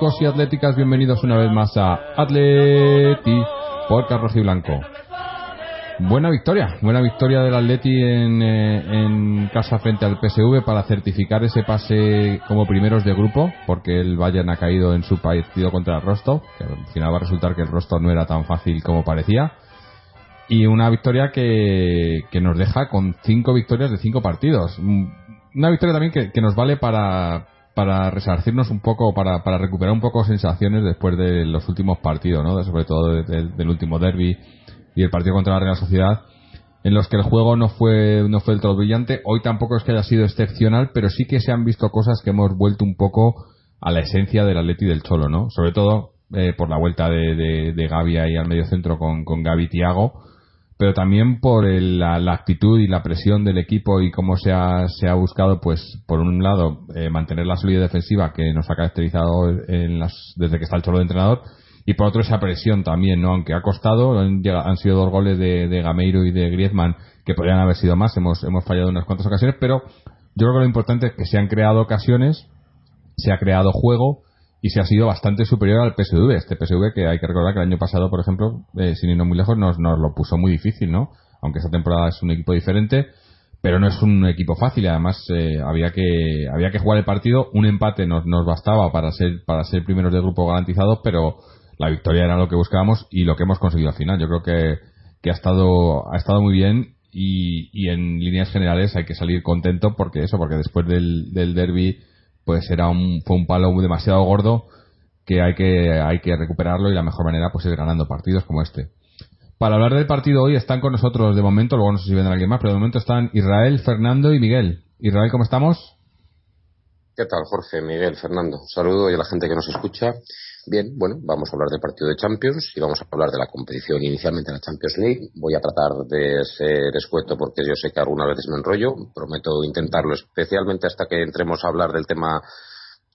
atléticos y atléticas, bienvenidos una vez más a Atleti por Carlos Blanco. Buena victoria, buena victoria del Atleti en, eh, casa frente al PSV para certificar ese pase como primeros de grupo, porque el Bayern ha caído en su partido contra el Rostov, que al final va a resultar que el Rostov no era tan fácil como parecía. Y una victoria que, nos deja con cinco victorias de cinco partidos. Una victoria también que nos vale para, para resarcirnos un poco, para, para recuperar un poco sensaciones después de los últimos partidos, ¿no? sobre todo de- de- del último derby y el partido contra la Real Sociedad, en los que el juego no fue, no fue del todo brillante. Hoy tampoco es que haya sido excepcional, pero sí que se han visto cosas que hemos vuelto un poco a la esencia del Atleti del Cholo, ¿no? Sobre todo eh, por la vuelta de, de, Gavi ahí al medio centro con, con Gavi y Thiago pero también por el- la, la actitud y la presión del equipo y cómo se ha, se ha buscado, pues, por un lado, eh, mantener la solidez defensiva que nos ha caracterizado en las, desde que está el cholo de entrenador, y por otro esa presión también, ¿no? Aunque ha costado, han, han sido dos goles de, de Gameiro y de Griezmann que podrían haber sido más, hemos, hemos fallado unas cuantas ocasiones, pero yo creo que lo importante es que se han creado ocasiones, se ha creado juego y se ha sido bastante superior al PSV. Este PSV que hay que recordar que el año pasado, por ejemplo, eh, sin irnos muy lejos, nos, nos lo puso muy difícil, ¿no? Aunque esta temporada es un equipo diferente, pero no es un equipo fácil. Además, eh, había que había que jugar el partido. Un empate nos, nos bastaba para ser para ser primeros de grupo garantizados, pero la victoria era lo que buscábamos y lo que hemos conseguido al final. Yo creo que, que ha estado ha estado muy bien y, y en líneas generales hay que salir contento porque eso, porque después del, del derby pues era un, fue un palo demasiado gordo que hay que hay que recuperarlo y la mejor manera pues es ganando partidos como este. Para hablar del partido hoy están con nosotros de momento, luego no sé si vendrá alguien más, pero de momento están Israel, Fernando y Miguel. Israel, ¿cómo estamos? ¿Qué tal, Jorge, Miguel, Fernando? Saludo y a la gente que nos escucha. Bien, bueno, vamos a hablar del partido de Champions y vamos a hablar de la competición inicialmente en la Champions League. Voy a tratar de ser escueto porque yo sé que algunas veces me enrollo. Prometo intentarlo, especialmente hasta que entremos a hablar del tema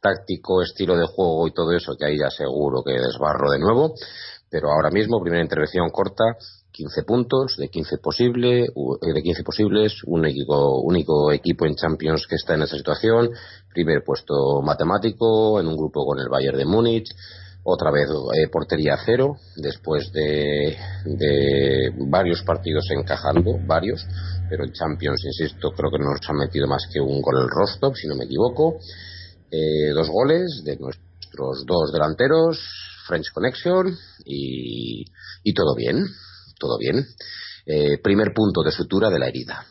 táctico, estilo de juego y todo eso, que ahí ya seguro que desbarro de nuevo. Pero ahora mismo, primera intervención corta, 15 puntos de 15 posible, eh, de 15 posibles, un único, equipo en Champions que está en esa situación, primer puesto matemático en un grupo con el Bayern de Múnich, otra vez eh, portería cero, después de, de varios partidos encajando, varios, pero en Champions, insisto, creo que no nos han metido más que un gol el Rostov, si no me equivoco, eh, dos goles de nuestros dos delanteros, French Connection y todo bien, todo bien. Eh, primer punto de sutura de la herida,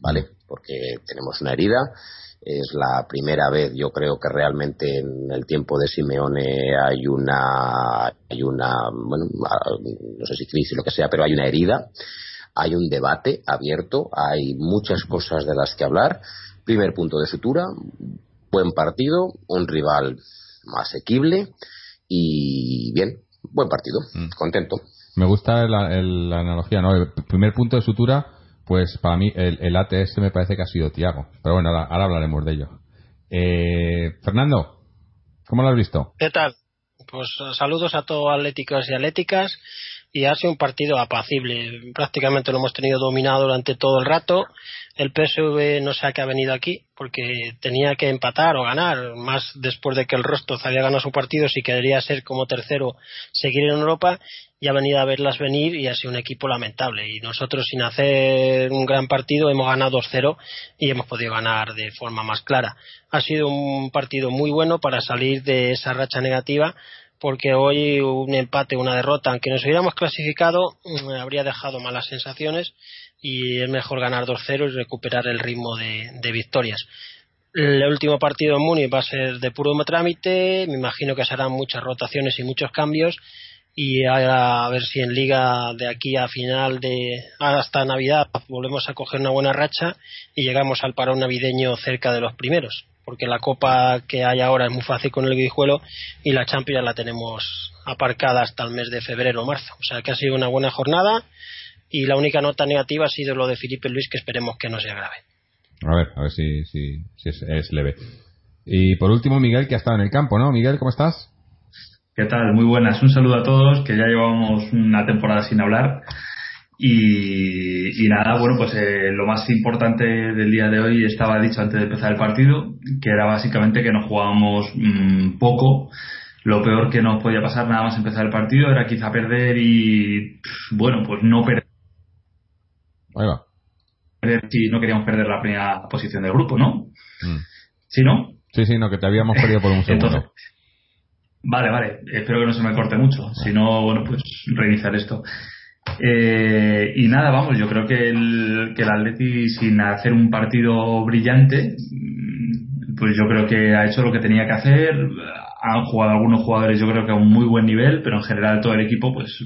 ¿vale? Porque tenemos una herida, es la primera vez, yo creo que realmente en el tiempo de Simeone hay una, hay una, bueno, no sé si crisis, lo que sea, pero hay una herida, hay un debate abierto, hay muchas cosas de las que hablar. Primer punto de sutura, buen partido, un rival asequible y bien, buen partido, contento. Me gusta la, el- la analogía, ¿no? El primer punto de sutura, pues para mí el, el ATS me parece que ha sido Tiago. Pero bueno, ahora, ahora hablaremos de ello. Eh, Fernando, ¿cómo lo has visto? ¿Qué tal? Pues eh, saludos a todos atléticos y atléticas. Y ha sido un partido apacible. Prácticamente lo hemos tenido dominado durante todo el rato. El PSV no sé a qué ha venido aquí, porque tenía que empatar o ganar, más después de que el Rostov había ganado su partido, si quería ser como tercero, seguir en Europa, y ha venido a verlas venir y ha sido un equipo lamentable. Y nosotros, sin hacer un gran partido, hemos ganado 2-0 y hemos podido ganar de forma más clara. Ha sido un partido muy bueno para salir de esa racha negativa porque hoy un empate, una derrota, aunque nos hubiéramos clasificado, mm, habría dejado malas sensaciones y es mejor ganar 2-0 y recuperar el ritmo de, victorias. El último partido en Múnich va a ser de puro trámite, me imagino que se harán muchas rotaciones y muchos cambios y a, ver si en liga de aquí a final de hasta Navidad volvemos a coger una buena racha y llegamos al parón navideño cerca de los primeros porque la copa que hay ahora es muy fácil con el guijuelo y la Champions la tenemos aparcada hasta el mes de febrero o marzo o sea que ha sido una buena jornada y la única nota negativa ha sido lo de Felipe Luis, que esperemos que no sea grave. A ver, a ver si, si, es, leve. Y por último, Miguel, que ha estado en el campo, ¿no? Miguel, ¿cómo estás? ¿Qué tal? Muy buenas. Un saludo a todos, que ya llevamos una temporada sin hablar. Y, nada, bueno, pues eh, lo más importante del día de hoy estaba dicho antes de empezar el partido, que era básicamente que nos jugábamos mm, poco. Lo peor que nos podía pasar nada más empezar el partido era quizá perder y, bueno, pues no perder Ahí va. Si no queríamos perder la primera posición del grupo, ¿no? Mm. ¿Sí, no? Sí, sí, no, que te habíamos perdido por un segundo. vale, vale. Espero que no se me corte mucho. Si no, bueno, pues reiniciar esto. Eh, y nada, vamos, yo creo que el, que el Atleti, sin hacer un partido brillante, pues yo creo que ha hecho lo que tenía que hacer. Han jugado algunos jugadores, yo creo que a un muy buen nivel, pero en general todo el equipo, pues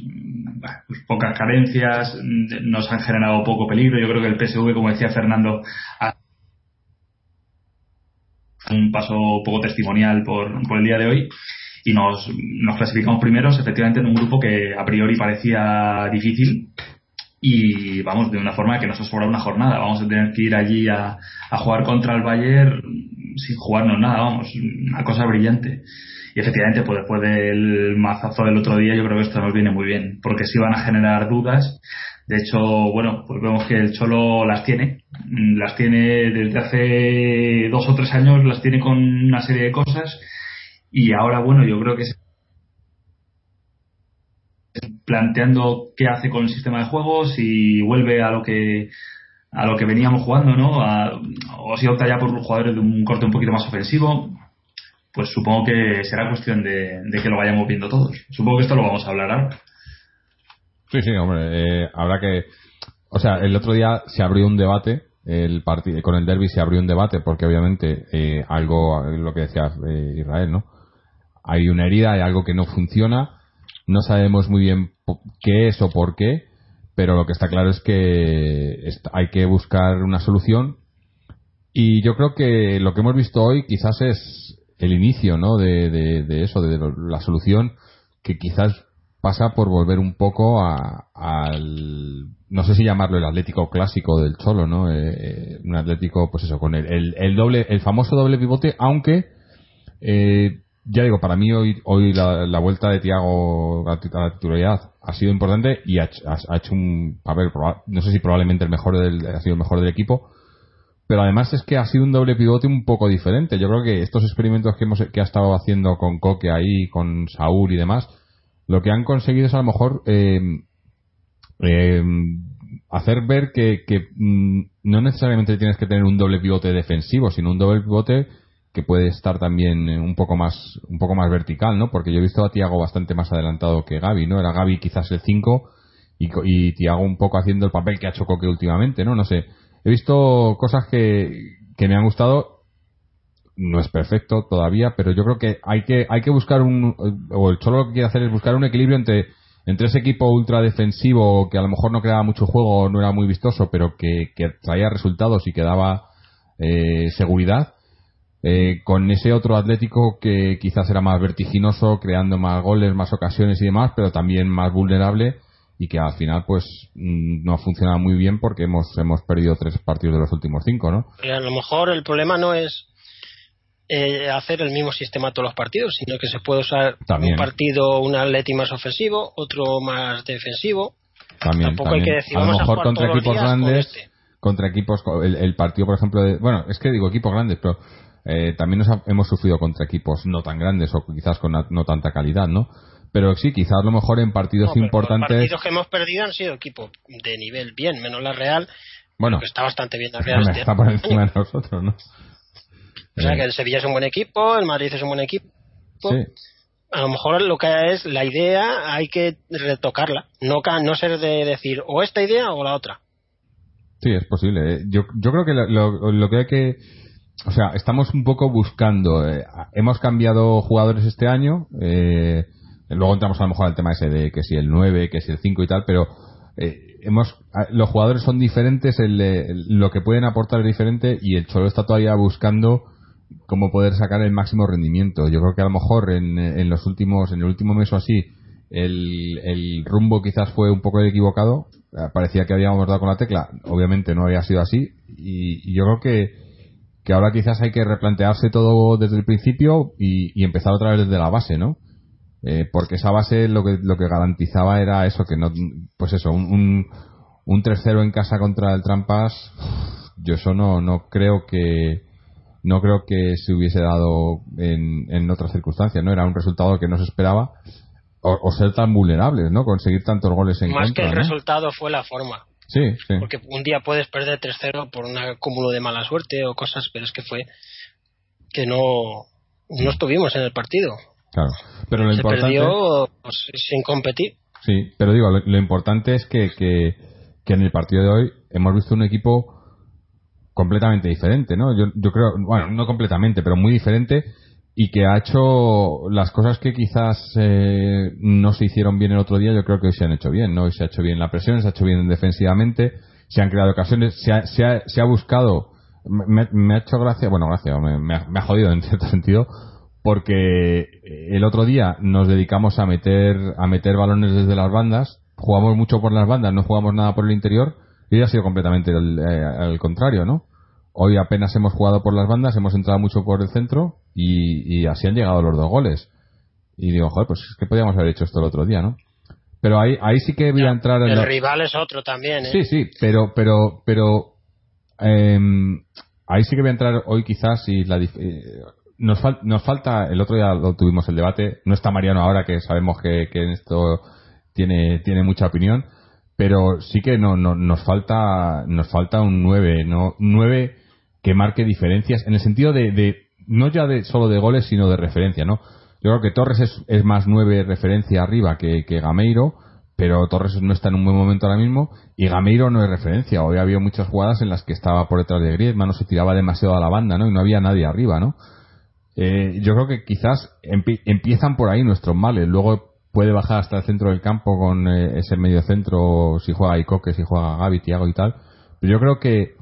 pues pocas carencias, nos han generado poco peligro. Yo creo que el PSV, como decía Fernando, ha un paso poco testimonial por, el día de hoy y nos, nos clasificamos primeros efectivamente en un grupo que a priori parecía difícil y vamos de una forma que nos ha sobrado una jornada. Vamos a tener que ir allí a, a jugar contra el Bayern sin jugarnos nada vamos una cosa brillante. Y efectivamente, pues después del mazazo del otro día, yo creo que esto nos viene muy bien, porque si van a generar dudas. De hecho, bueno, pues vemos que el Cholo las tiene, las tiene desde hace dos o tres años, las tiene con una serie de cosas, y ahora, bueno, yo creo que planteando qué hace con el sistema de juego, si vuelve a lo que a lo que veníamos jugando, ¿no? o si opta ya por jugadores de un corte un poquito más ofensivo pues supongo que será cuestión de, que lo vayamos viendo todos. Supongo que esto lo vamos a hablar ahora. Sí, sí, hombre, eh, habrá que... O sea, el otro día se abrió un debate, el partido con el derby se abrió un debate porque obviamente eh, algo, lo que decía eh, Israel, ¿no? Hay una herida, hay algo que no funciona, no sabemos muy bien qué es o por qué, pero lo que está claro es que hay que buscar una solución y yo creo que lo que hemos visto hoy quizás es el inicio ¿no? de, de, eso, de la solución que quizás pasa por volver un poco al no sé si llamarlo el Atlético clásico del Cholo, ¿no? Eh, eh, un Atlético, pues eso, con el, el, doble, el famoso doble pivote, aunque eh, ya digo, para mí hoy, hoy la, vuelta de Tiago a la titularidad ha sido importante y ha, ha, hecho un papel, no sé si probablemente el mejor del, ha sido el mejor del equipo, pero además es que ha sido un doble pivote un poco diferente. Yo creo que estos experimentos que, hemos, que ha estado haciendo con Coque ahí, con Saúl y demás, lo que han conseguido es a lo mejor eh, eh, hacer ver que, mm, no necesariamente tienes que tener un doble pivote defensivo, sino un doble pivote que puede estar también un poco más un poco más vertical, ¿no? Porque yo he visto a Tiago bastante más adelantado que Gaby, ¿no? Era Gaby quizás el 5 y, Tiago un poco haciendo el papel que ha hecho Coque últimamente, ¿no? No sé He visto cosas que, que me han gustado. No es perfecto todavía, pero yo creo que hay que, hay que buscar un, o el Cholo lo que quiere hacer es buscar un equilibrio entre, entre ese equipo ultra defensivo que a lo mejor no creaba mucho juego, no era muy vistoso, pero que, que traía resultados y que daba eh, seguridad, eh, con ese otro Atlético que quizás era más vertiginoso, creando más goles, más ocasiones y demás, pero también más vulnerable y que al final pues mm, no ha funcionado muy bien porque hemos hemos perdido tres partidos de los últimos cinco, ¿no? a lo mejor el problema no es eh, hacer el mismo sistema todos los partidos, sino que se puede usar un partido un atleti más ofensivo, otro más defensivo. También, a lo mejor contra equipos grandes, este. contra equipos, el, partido, por ejemplo, de, bueno, es que digo equipos grandes, pero eh, también nos hemos sufrido contra equipos no tan grandes o quizás con no tanta calidad, ¿no? Pero sí, quizás a lo mejor en partidos importantes. Los partidos que hemos perdido han sido equipos de nivel bien, menos la Real. Bueno, que está bastante bien la Real. Este está por encima de nosotros, ¿no? O sea que el Sevilla es un buen equipo, el Madrid es un buen equipo. Sí. A lo mejor lo que es la idea hay que retocarla, no, no ser de decir o esta idea o la otra. Sí, es posible. ¿eh? Yo, yo creo que lo, lo, que hay que. O sea, estamos un poco buscando. Eh, hemos cambiado jugadores este año. Eh, luego entramos a lo mejor al tema ese de que si el 9, que si el 5 y tal, pero hemos los jugadores son diferentes, lo que pueden aportar es diferente y el Cholo está todavía buscando cómo poder sacar el máximo rendimiento. Yo creo que a lo mejor en, en los últimos, en el último mes o así, el, el rumbo quizás fue un poco equivocado eh, parecía que habíamos dado con la tecla, obviamente no había sido así y, yo creo que, que, ahora quizás hay que replantearse todo desde el principio y, empezar otra vez desde la base, ¿no? Eh, porque esa base lo que, lo que garantizaba era eso, que no, pues eso, un, un, 3-0 en casa contra el Trampas, yo eso no, no creo que, no creo que se hubiese dado en, en otras circunstancias, ¿no? Era un resultado que no se esperaba o, ser tan vulnerables, ¿no? Conseguir tantos goles en Más contra. Más que el resultado fue la forma. Sí, sí. Porque un día puedes perder 3-0 por un acúmulo de mala suerte o cosas, pero es que fue que no, no estuvimos en el partido. Claro, pero lo Se importante. perdió pues, sin competir. Sí, pero digo, lo, importante es que, que, que, en el partido de hoy hemos visto un equipo completamente diferente, ¿no? Yo, yo creo, bueno, no completamente, pero muy diferente y que ha hecho las cosas que quizás eh, no se hicieron bien el otro día, yo creo que hoy se han hecho bien, ¿no? Hoy se ha hecho bien la presión, se ha hecho bien defensivamente, se han creado ocasiones, se ha, se ha, se ha buscado, me, ha hecho gracia, bueno, gracia, me, ha, jodido en cierto sentido, porque el otro día nos dedicamos a meter, a meter balones desde las bandas, jugamos mucho por las bandas, no jugamos nada por el interior, y hoy ha sido completamente eh, al contrario, ¿no? Hoy apenas hemos jugado por las bandas, hemos entrado mucho por el centro y, así han llegado los dos goles. Y digo, joder, pues es que podíamos haber hecho esto el otro día, ¿no? Pero ahí, ahí sí que voy a entrar en El rival es otro también, ¿eh? Sí, sí, pero, pero, pero, em, ahí sí que voy a entrar hoy quizás y la, eh, nos, nos falta, el otro día lo tuvimos el debate, no está Mariano ahora que sabemos que, que en esto tiene, tiene mucha opinión, pero sí que no, no, nos falta, nos falta un 9, ¿no? 9 que marque diferencias en el sentido de, de no ya de solo de goles, sino de referencia, ¿no? Yo creo que Torres es, es más nueve referencia arriba que, que, Gameiro, pero Torres no está en un buen momento ahora mismo y Gameiro no es referencia. Hoy había muchas jugadas en las que estaba por detrás de Griezmann, no se tiraba demasiado a la banda, ¿no? Y no había nadie arriba, ¿no? Eh, yo creo que quizás empiezan por ahí nuestros males. Luego puede bajar hasta el centro del campo con eh, ese medio centro, si juega Icoque, si juega Gaby, Tiago y tal. Pero yo creo que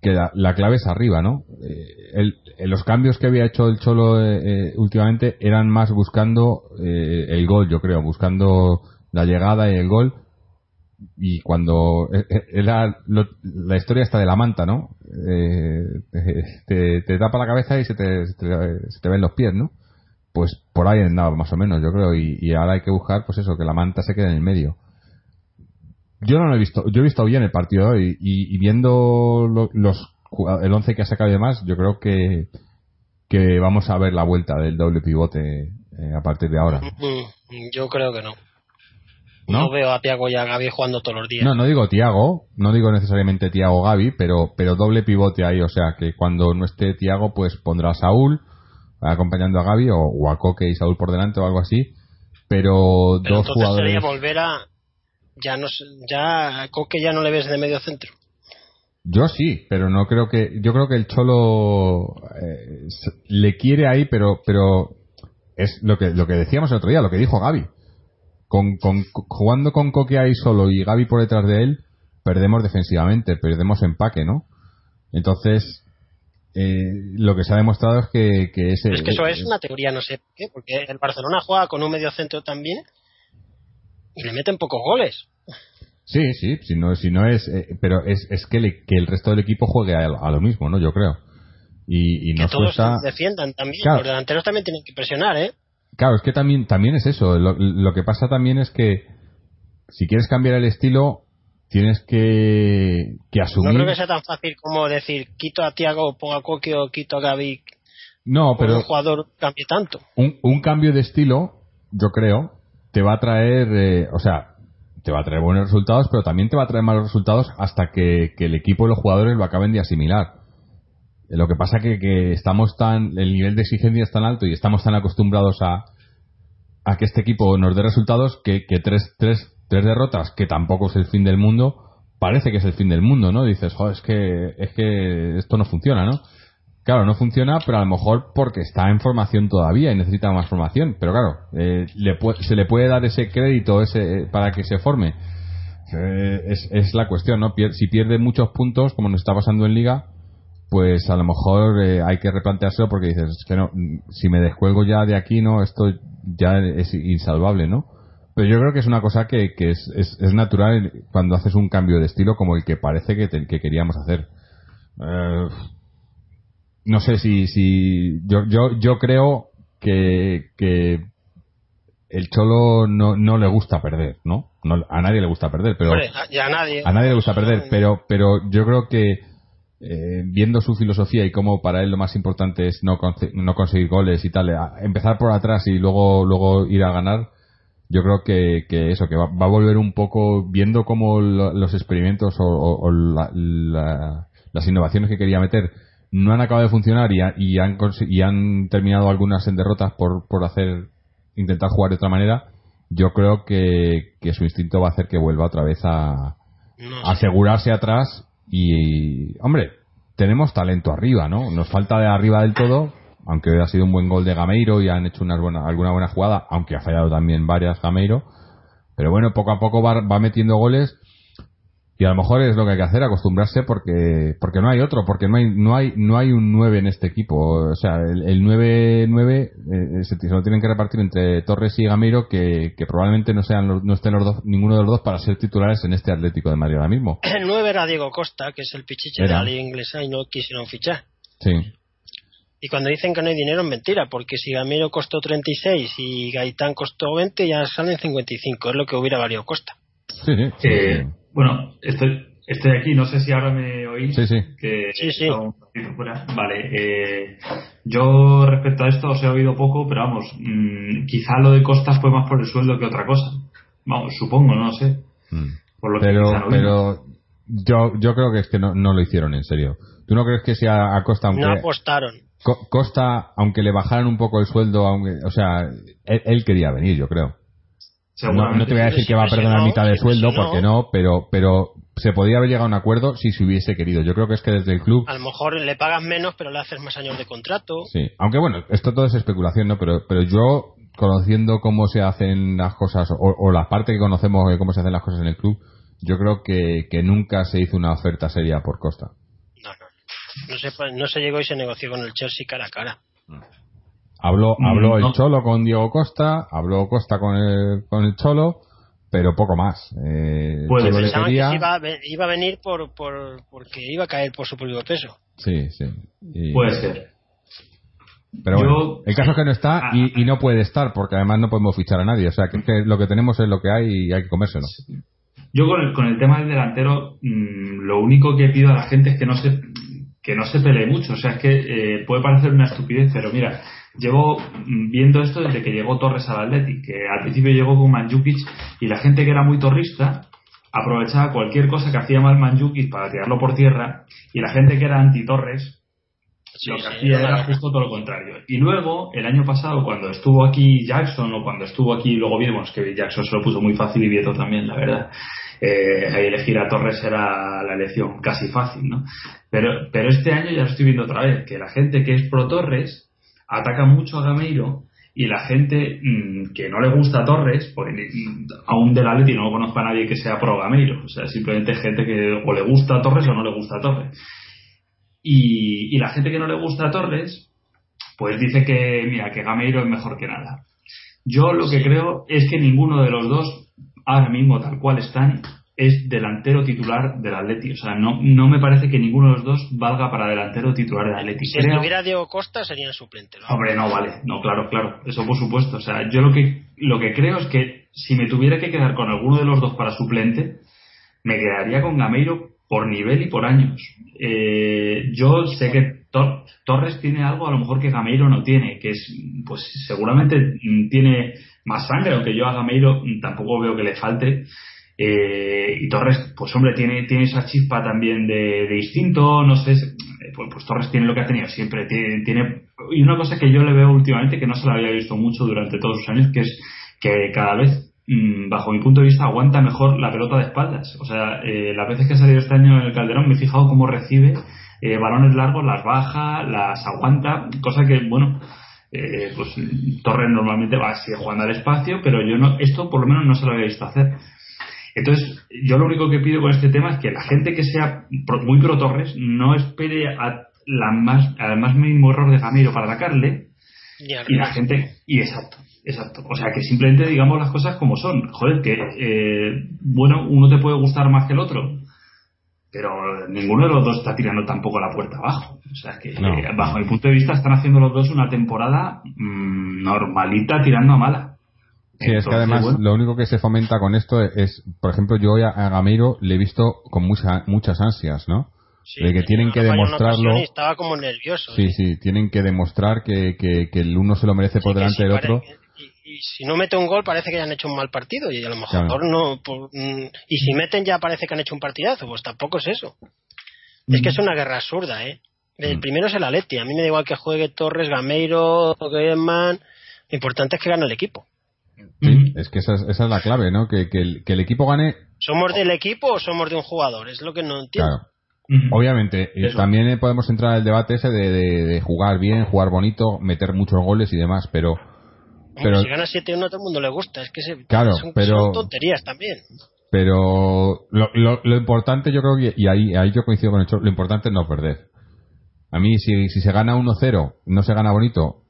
que la, clave es arriba, ¿no? Eh, los cambios que había hecho el Cholo eh, eh, últimamente eran más buscando el gol, yo creo, buscando la llegada y el gol. Y cuando la historia está de la manta, ¿no? Te, tapa la cabeza y se te, te, ven los pies, ¿no? Pues por ahí andaba más o menos, yo creo. Y ahora hay que buscar, pues eso, que la manta se quede en el medio. Yo no lo he visto. Yo he visto bien el partido y, y, viendo los el 11 que ha sacado y demás, yo creo que, que vamos a ver la vuelta del doble pivote eh, a partir de ahora. Mm, yo creo que no. ¿No? veo a Tiago y a Gaby jugando todos los días. No, no digo Tiago, no digo necesariamente Tiago Gaby, pero, pero doble pivote ahí. O sea, que cuando no esté Tiago, pues pondrá a Saúl acompañando a Gaby o, a Coque y Saúl por delante o algo así. Pero, dos jugadores. sería volver a, ya no ya Coque ya no le ves de medio centro. Yo sí, pero no creo que yo creo que el Cholo eh, le quiere ahí, pero pero es lo que lo que decíamos el otro día, lo que dijo Gaby. Con, con jugando con Coque ahí solo y Gaby por detrás de él, perdemos defensivamente, perdemos empaque, ¿no? Entonces, eh, lo que se ha demostrado es que, que ese, es que eso es, una teoría, no sé por qué, porque el Barcelona juega con un medio centro también y le meten pocos goles. Sí, sí, si no, si no es, eh, pero es, es que, que, el resto del equipo juegue a, lo mismo, ¿no? Yo creo. Y, y que todos defiendan también, los delanteros también tienen que presionar, ¿eh? Claro, es que también, también es eso. Lo, lo, que pasa también es que si quieres cambiar el estilo, tienes que, que asumir. No creo que sea tan fácil como decir quito a Tiago, pongo a Coque o quito a Gaby. No, pero. Un jugador cambie tanto. Un, un cambio de estilo, yo creo, te va a traer, eh, o sea, te va a traer buenos resultados, pero también te va a traer malos resultados hasta que, que el equipo y los jugadores lo acaben de asimilar. Lo que pasa que, que estamos tan, el nivel de exigencia es tan alto y estamos tan acostumbrados a, a que este equipo nos dé resultados que, que tres, tres, tres derrotas, que tampoco es el fin del mundo, parece que es el fin del mundo, ¿no? Dices, joder, es que, es que esto no funciona, ¿no? Claro, no funciona, pero a lo mejor porque está en formación todavía y necesita más formación. Pero claro, eh, le se le puede dar ese crédito ese para que se forme. Eh, es, es, la cuestión, ¿no? si pierde muchos puntos, como nos está pasando en Liga, pues a lo mejor eh, hay que replanteárselo porque dices, es que no, si me descuelgo ya de aquí, ¿no? Esto ya es insalvable, ¿no? Pero yo creo que es una cosa que, que es, es, natural cuando haces un cambio de estilo como el que parece que, te, que queríamos hacer. Eh, no sé si, si yo, yo, yo creo que, que el Cholo no, no le gusta perder, ¿no? no a nadie le gusta perder, pero a, nadie. a nadie le gusta perder, pero, pero yo creo que eh, viendo su filosofía y cómo para él lo más importante es no, no conseguir goles y tal, empezar por atrás y luego, luego ir a ganar, yo creo que, que eso, que va, va, a volver un poco viendo cómo lo, los experimentos o, o, o la, la, las innovaciones que quería meter no han acabado de funcionar y, y, han, y han terminado algunas en derrotas por, por hacer intentar jugar de otra manera, yo creo que, que su instinto va a hacer que vuelva otra vez a, No. a asegurarse atrás y, hombre, tenemos talento arriba, ¿no? Nos falta de arriba del todo, aunque ha sido un buen gol de Gameiro y han hecho unas buena, alguna buena jugada, aunque ha fallado también varias Gameiro. Pero bueno, poco a poco va, va metiendo goles y a lo mejor es lo que hay que hacer, acostumbrarse porque porque no hay otro, porque no hay no hay no hay un 9 en este equipo. O sea, el, el 9-9 eh, se, lo tienen que repartir entre Torres y Gameiro, que, que probablemente no sean los, no estén los dos, ninguno de los dos para ser titulares en este Atlético de Madrid ahora mismo. El 9 era Diego Costa, que es el pichiche Era. de la liga inglesa y no quisieron fichar. Sí. Y cuando dicen que no hay dinero es mentira, porque si Gamero costó 36 y Gaitán costó 20, ya salen 55, es lo que hubiera valido Costa. Sí, sí. sí. Eh, bueno, estoy, estoy aquí, no sé si ahora me oís. Sí, sí. Que Sí, sí. fuera. Vale, eh, yo respecto a esto os he oído poco, pero vamos, mmm, quizá lo de Costas fue más por el sueldo que otra cosa. Vamos, supongo, no lo sé. Mm. Por lo que Pero, no pero yo, yo creo que es que no, no lo hicieron en serio. ¿Tú no crees que si a, a Costa, aunque No apostaron. Co- Costa, aunque le bajaran un poco el sueldo, aunque, o sea, él, él quería venir, yo creo. No, te voy a decir que va a perdonar mitad del sí, sueldo, porque no, pero, pero se podría haber llegado a un acuerdo si se hubiese querido. Yo creo que es que desde el club, A lo mejor le pagas menos, pero le haces más años de contrato. sí. Aunque bueno, esto todo es especulación, ¿no? Pero, pero yo, conociendo cómo se hacen las cosas, o, o la parte que conocemos de cómo se hacen las cosas en el club, yo creo que, que nunca se hizo una oferta seria por Costa. No, no. No se, no se llegó y se negoció con el Chelsea cara a cara. Habló, Mm, habló el. Cholo con Diego Costa, habló Costa con el, con el Cholo, pero poco más. Eh, le Pensaban quería- que iba, iba a venir por, por, porque iba a caer por su propio peso. Sí, sí. Y- Puede ser. Pero Yo- bueno, el caso es que no está Ah. y, y no puede estar, porque además no podemos fichar a nadie. O sea, que, que lo que tenemos es lo que hay y hay que comérselo. Yo con el, con el tema del delantero, mmm, lo único que pido a la gente es que no se que no se pelee mucho. O sea, es que eh, puede parecer una estupidez, pero mira, llevo mm, viendo esto desde que llegó Torres al Athletic, que al principio llegó con Manjukic y la gente que era muy torrista aprovechaba cualquier cosa que hacía mal Manjukic para tirarlo por tierra y la gente que era anti-Torres lo que sí, hacía era justo todo lo contrario. Y luego, el año pasado, cuando estuvo aquí Jackson, o cuando estuvo aquí, luego vimos que Jackson se lo puso muy fácil y Vieto también, la verdad. Eh, elegir a Torres era la elección casi fácil, ¿no? Pero, pero este año ya lo estoy viendo otra vez, que la gente que es pro Torres ataca mucho a Gameiro y la gente mmm, que no le gusta a Torres, mm, aún del Atleti no conozco a nadie que sea pro Gameiro, o sea, simplemente gente que o le gusta a Torres o no le gusta a Torres. Y, y la gente que no le gusta a Torres, pues dice que, mira, que Gameiro es mejor que nada. Yo lo que creo es que ninguno de los dos, ahora mismo tal cual están, es delantero titular del Atleti. O sea, no, no me parece que ninguno de los dos valga para delantero titular del Atleti. Si Creo- estuviera Diego Costa sería el suplente. ¿no? Hombre, no vale. No, claro, claro. Eso por supuesto. O sea, yo lo que, lo que creo es que si me tuviera que quedar con alguno de los dos para suplente, me quedaría con Gameiro por nivel y por años. Eh, yo sé que Torres tiene algo a lo mejor que Gameiro no tiene, que es, pues seguramente tiene más sangre, aunque yo a Gameiro tampoco veo que le falte. Eh, y Torres, pues hombre, tiene, tiene esa chispa también de, instinto, no sé, pues, pues, Torres tiene lo que ha tenido siempre, tiene, tiene, y una cosa que yo le veo últimamente que no se la había visto mucho durante todos sus años, que es que cada vez Mm, bajo mi punto de vista, aguanta mejor la pelota de espaldas. O sea, eh, las veces que ha salido este año en el Calderón me he fijado cómo recibe eh, balones largos, las baja, las aguanta, cosa que, bueno, eh, pues Torres normalmente va así jugando al espacio, pero yo no, esto por lo menos no se lo había visto hacer. Entonces, yo lo único que pido con este tema es que la gente que sea muy pro Torres no espere a la más, al más mínimo error de Gamiro para atacarle. Y, y la gente, y exacto, Exacto. O sea, que simplemente digamos las cosas como son. Joder, que, eh, bueno, uno te puede gustar más que el otro, pero ninguno de los dos está tirando tampoco la puerta abajo. O sea, que eh, bajo mi punto de vista están haciendo los dos una temporada mm, normalita tirando a mala. Sí, es que además lo único que se fomenta con esto es, por ejemplo, yo a, a Gameiro le he visto con mucha, muchas ansias, ¿no? de que tienen que demostrarlo. Estaba como nervioso. Sí, sí, tienen que demostrar que, que, el uno se lo merece por delante del otro y si no mete un gol parece que ya han hecho un mal partido y a lo mejor no mm, y si meten ya parece que han hecho un partidazo pues tampoco es eso es que es una guerra absurda eh el mm. primero es el Aleti a mí me da igual que juegue Torres Gameiro Griezmann lo importante es que gane el equipo sí, es que esa es, la clave no que, que, el, equipo gane. Somos del equipo o somos de un jugador es lo que no entiendo. Obviamente, también podemos entrar en el debate ese de, de, jugar bien, jugar bonito, meter muchos goles y demás, pero pero, si gana 7-1 a todo el mundo le gusta, es que se, claro, son, pero, tonterías también. Pero lo, lo, importante yo creo que, y ahí, ahí yo coincido con el lo importante es no perder. A mí si, si se gana 1-0, no se gana bonito,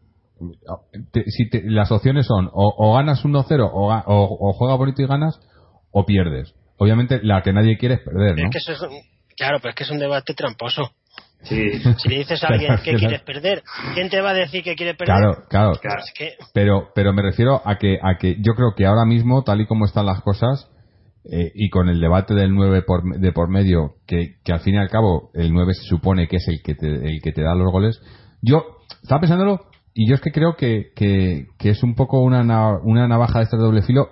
si las opciones son o, ganas 1-0 o, o, juegas bonito y ganas o pierdes. Obviamente la que nadie quiere es perder, ¿no? claro, pero es que es un debate tramposo. Si le dices a alguien que quieres perder, ¿quién te va a decir que quiere perder? Claro, claro. Pero, pero me refiero a que, a que yo creo que ahora mismo, tal y como están las cosas, eh, y con el debate del 9 por, de por medio, que, que, al fin y al cabo el 9 se supone que es el que te, el que te da los goles, yo estaba pensándolo y yo es que creo que, que, que es un poco una, una navaja de este doble filo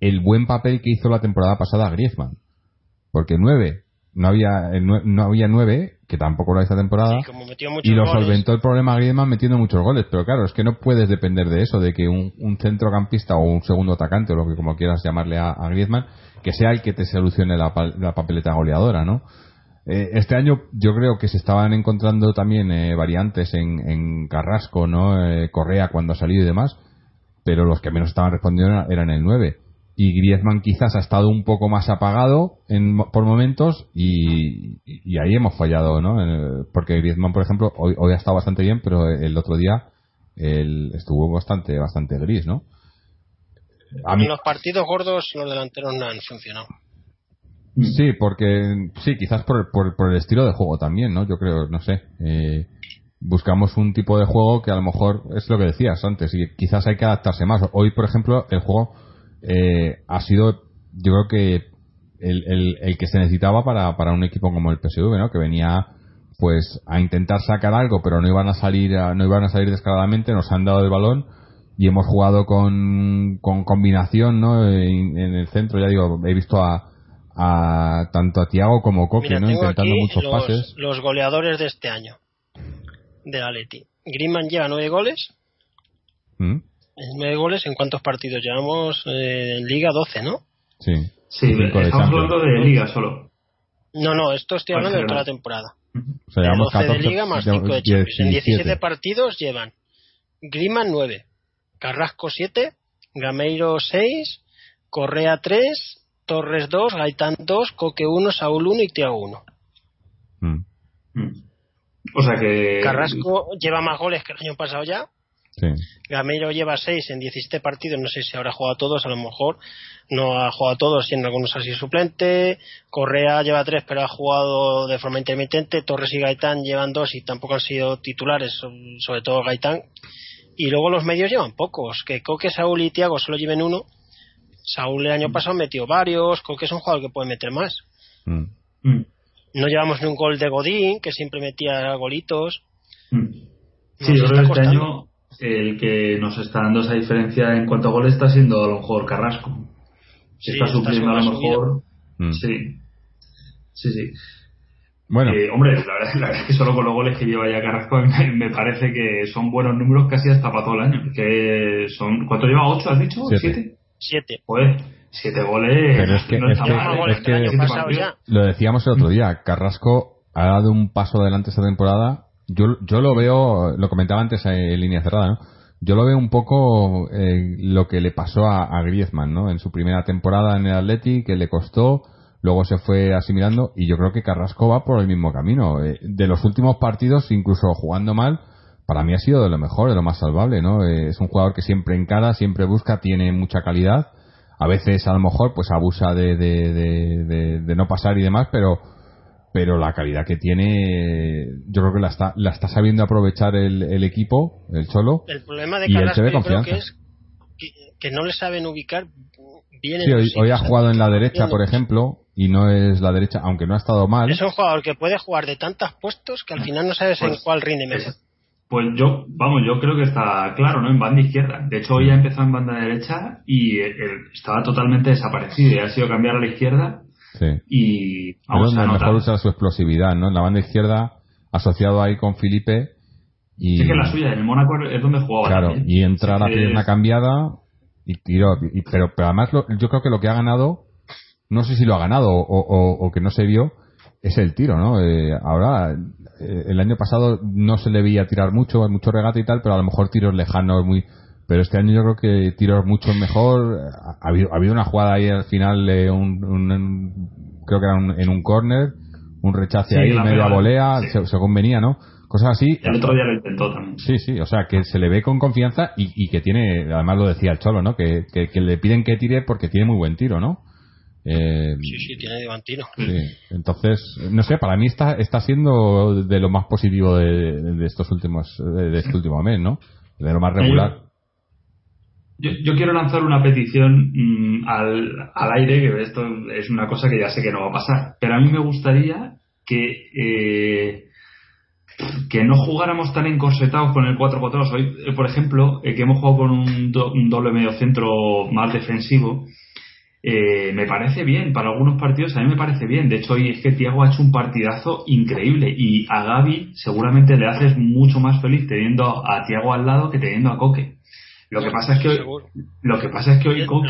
el buen papel que hizo la temporada pasada Griezmann. Porque 9, no había, no había 9 que tampoco era esta temporada, y lo solventó el problema Griezmann metiendo muchos goles. Pero claro, es que no puedes depender de eso, de que un, centrocampista o un segundo atacante, o lo que como quieras llamarle a, Griezmann, que sea el que te solucione la, papeleta goleadora, ¿no? Eh, este año yo creo que se estaban encontrando también eh, variantes en, Carrasco, ¿no? Eh, Correa cuando ha salido y demás, pero los que menos estaban respondiendo eran el 9 y Griezmann quizás ha estado un poco más apagado en, por momentos y, ahí hemos fallado, ¿no? Porque Griezmann, por ejemplo, hoy, hoy ha estado bastante bien, pero el otro día él estuvo bastante bastante gris, ¿no? En los partidos gordos los delanteros no han funcionado. Sí, porque sí, quizás por, por, el estilo de juego también, ¿no? Yo creo, no sé. Eh, buscamos un tipo de juego que a lo mejor es lo que decías antes y quizás hay que adaptarse más. Hoy, por ejemplo, el juego eh, ha sido, yo creo que el, el, que se necesitaba para, para un equipo como el PSV, ¿no? Que venía pues a intentar sacar algo, pero no iban a salir, no iban a salir descaradamente, nos han dado el balón y hemos jugado con, con combinación, ¿no? En, el centro, ya digo, he visto a, a tanto a Tiago como a Coque, ¿no? Intentando muchos pases. Los goleadores de este año de Atleti. Griezmann lleva nueve goles. ¿Mm? nueve goles, ¿en cuántos partidos llevamos eh, en Liga? 12, ¿no? Sí. Sí, estamos hablando de Liga solo. No, no, esto estoy hablando de toda la temporada. O sea, llevamos 12 de Liga más 5 de Champions. En 17 partidos llevan Griezmann 9, Carrasco 7, Gameiro 6, Correa 3, Torres 2, Gaitán 2, Coque 1, Saúl 1 y Tiago 1. Mm. Mm. O sea que. Carrasco lleva más goles que el año pasado ya. Sí. Gamero lleva 6 en 17 partidos, no sé si habrá jugado a todos, a lo mejor no ha jugado a todos, siendo algunos así suplente. Correa lleva 3, pero ha jugado de forma intermitente. Torres y Gaitán llevan 2 y tampoco han sido titulares, sobre todo Gaitán. Y luego los medios llevan pocos, que Coque, Saúl y Tiago solo lleven uno. Saúl el año pasado metió varios, que es un jugador que puede meter más. Mm. Mm. No llevamos ni un gol de Godín, que siempre metía golitos. Mm. Sí, yo creo que este año el que nos está dando esa diferencia en cuanto a goles está siendo a lo mejor Carrasco. Sí, está está supliendo a lo mejor. Mm. Sí. Sí, sí. Bueno, Eh, hombre, la verdad, la verdad es que solo con los goles que lleva ya Carrasco me, me parece que son buenos números casi hasta para todo el año. Que son, ¿Cuánto lleva? ¿Ocho has dicho? Siete. ¿Siete? Siete. Pues siete goles. Pero es que- no es que- goles es que- pasado ya. lo decíamos el otro día, Carrasco ha dado un paso adelante esta temporada. Yo, yo lo veo, lo comentaba antes en línea cerrada, ¿no? Yo lo veo un poco eh, lo que le pasó a, a Griezmann, ¿no? En su primera temporada en el Athletic, que le costó, luego se fue asimilando y yo creo que Carrasco va por el mismo camino. Eh, de los últimos partidos, incluso jugando mal, para mí ha sido de lo mejor, de lo más salvable, ¿no? Eh, es un jugador que siempre encara, siempre busca, tiene mucha calidad. A veces, a lo mejor, pues abusa de, de, de, no pasar y demás, pero pero la calidad que tiene, yo creo que la está, la está sabiendo aprovechar el, el equipo, el Cholo. El problema de Carrasco yo creo que es que, que no le saben ubicar bien en Sí, los hoy, hoy ha jugado en la derecha, por ejemplo, y no es la derecha, aunque no ha estado mal. Es un jugador que puede jugar de tantos puestos que al final no sabes en Pues, cuál rinde mejor. Pues yo, vamos, yo creo que está claro, ¿no? En banda izquierda. De hecho, hoy ha empezado en banda derecha y eh, estaba totalmente desaparecido. Y ha sido cambiar a la izquierda Sí. y vamos a mejor usa su explosividad, ¿no? En la banda izquierda, asociado ahí con Felipe. Y, Sí que la suya, en el Mónaco es donde jugaba Claro, también. y entra Sí la pierna es- cambiada y tiro. y- pero, pero además, lo- yo creo que lo que ha ganado, no sé si lo ha ganado o, o- o que no se vio, es el tiro, ¿no? Eh, ahora, eh, el año pasado no se le veía tirar mucho, mucho regate y tal, pero a lo mejor tiros lejanos, muy. Pero este año yo creo que tiros mucho mejor. Ha, ha habido, ha habido una jugada ahí al final, un, un- un- creo que era un- en un corner, un rechace Sí, ahí, la media pegada, volea, sí. se- según venía, ¿no? Cosas así. El otro día lo intentó también. Sí, sí, o sea, que se le ve con confianza y, y que tiene, además lo decía el Cholo, ¿no? Que, que, que le piden que tire porque tiene muy buen tiro, ¿no? Eh, Sí, sí, tiene divantino. sí. Entonces, no sé, para mí está, está siendo de lo más positivo de, de estos últimos, de, de este último mes, ¿no? De lo más regular. Yo, yo quiero lanzar una petición mm, al, al aire, que esto es una cosa que ya sé que no va a pasar, pero a mí me gustaría que, eh, que no jugáramos tan encorsetados con el 4-4-2. Hoy, eh, por ejemplo, eh, que hemos jugado con un, do- un doble medio centro más defensivo, eh, me parece bien, para algunos partidos a mí me parece bien. De hecho, hoy es que Tiago ha hecho un partidazo increíble y a Gaby seguramente le haces mucho más feliz teniendo a Tiago al lado que teniendo a Coque. Lo que pasa es que hoy, lo que pasa es que hoy Coque,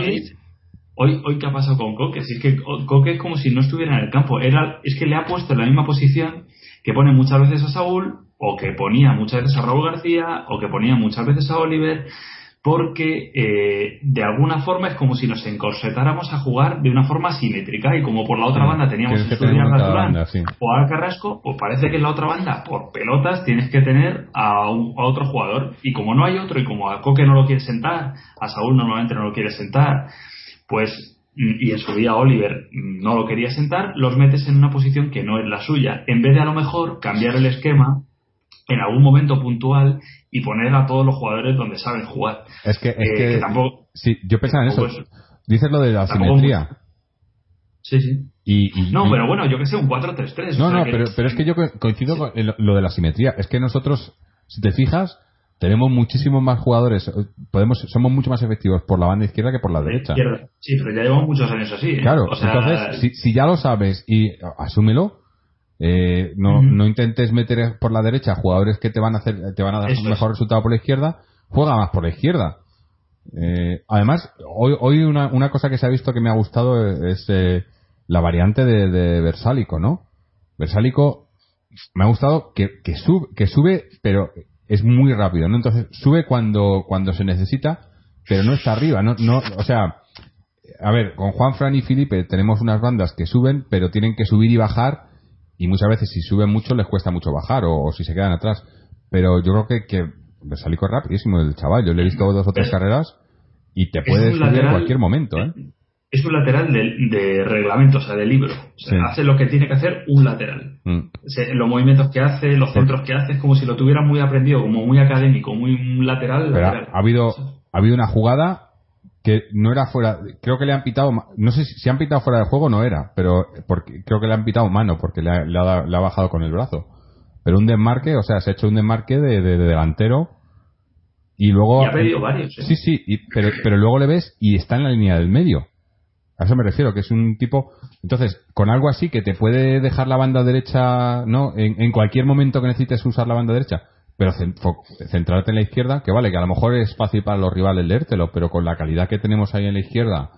hoy, hoy qué ha pasado con Coque, si es que Co- Coque es como si no estuviera en el campo, era, es que le ha puesto en la misma posición que pone muchas veces a Saúl, o que ponía muchas veces a Raúl García, o que ponía muchas veces a Oliver, porque eh, de alguna forma es como si nos encorsetáramos a jugar de una forma simétrica y como por la otra Sí, banda teníamos que en a Durán sí. o a Carrasco, pues parece que en la otra banda, por pelotas, tienes que tener a, un- a otro jugador. Y como no hay otro, y como a Coque no lo quiere sentar, a Saúl normalmente no lo quiere sentar, pues, mm, y en su día Oliver mm, no lo quería sentar, los metes en una posición que no es la suya. En vez de a lo mejor cambiar el esquema en algún momento puntual y poner a todos los jugadores donde saben jugar. Es que, es Eh, que, que tampoco- sí, yo pensaba en eso. es- Dices lo de la simetría. Sí, sí. Y, y- No, y- pero bueno, yo que sé, un 4-3-3. No, o sea no, que- pero, pero es que yo co- coincido con lo de la simetría. Es que nosotros, si te fijas, tenemos muchísimos más jugadores. eh, Podemos, somos mucho más efectivos por la banda izquierda que por la derecha. Sí, pero ya llevamos muchos años así. ¿eh? Claro, O sea, entonces, si, si ya lo sabes y asúmelo, eh, no, no intentes meter por la derecha jugadores que te van a hacer, te van a dar Eso un es. mejor resultado por la izquierda, juega más por la izquierda. Eh, además, hoy, hoy una, una cosa que se ha visto que me ha gustado es eh, la variante de, de Versálico, ¿no? Versálico me ha gustado que, que, sube, que sube, pero es muy rápido, ¿no? Entonces, sube cuando, cuando se necesita, pero no está arriba, no, no, o sea, a ver, con Juan Fran y Felipe tenemos unas bandas que suben, pero tienen que subir y bajar, y muchas veces si suben mucho les cuesta mucho bajar, o, o si se quedan atrás. Pero yo creo que, que Versalico es rapidísimo el chaval, yo le he visto dos o tres Pero- carreras y te es puede un subir en cualquier momento, ¿eh? Es un lateral de, de reglamento, o sea, de libro. O sea, Sí. Hace lo que tiene que hacer un lateral. Mm. Los movimientos que hace, los centros que hace, es como si lo tuviera muy aprendido, como muy académico, muy un lateral. Pero ha, lateral. ha habido, ha habido una jugada que no era fuera, creo que le han pitado, no sé si, si han pitado fuera de juego no era, pero porque creo que le han pitado mano porque le ha, le ha- le ha bajado con el brazo. Pero un desmarque, o sea, se ha hecho un desmarque de, de- de delantero y luego... Y ha pedido varios. ¿eh? Sí, sí, y- pero, pero luego le ves y está en la línea del medio. A eso me refiero, que es un tipo. Entonces, con algo así que te puede dejar la banda derecha, ¿no? En, en cualquier momento que necesites usar la banda derecha, pero centrarte en la izquierda, que vale, que a lo mejor es fácil para los rivales leértelo, pero con la calidad que tenemos ahí en la izquierda,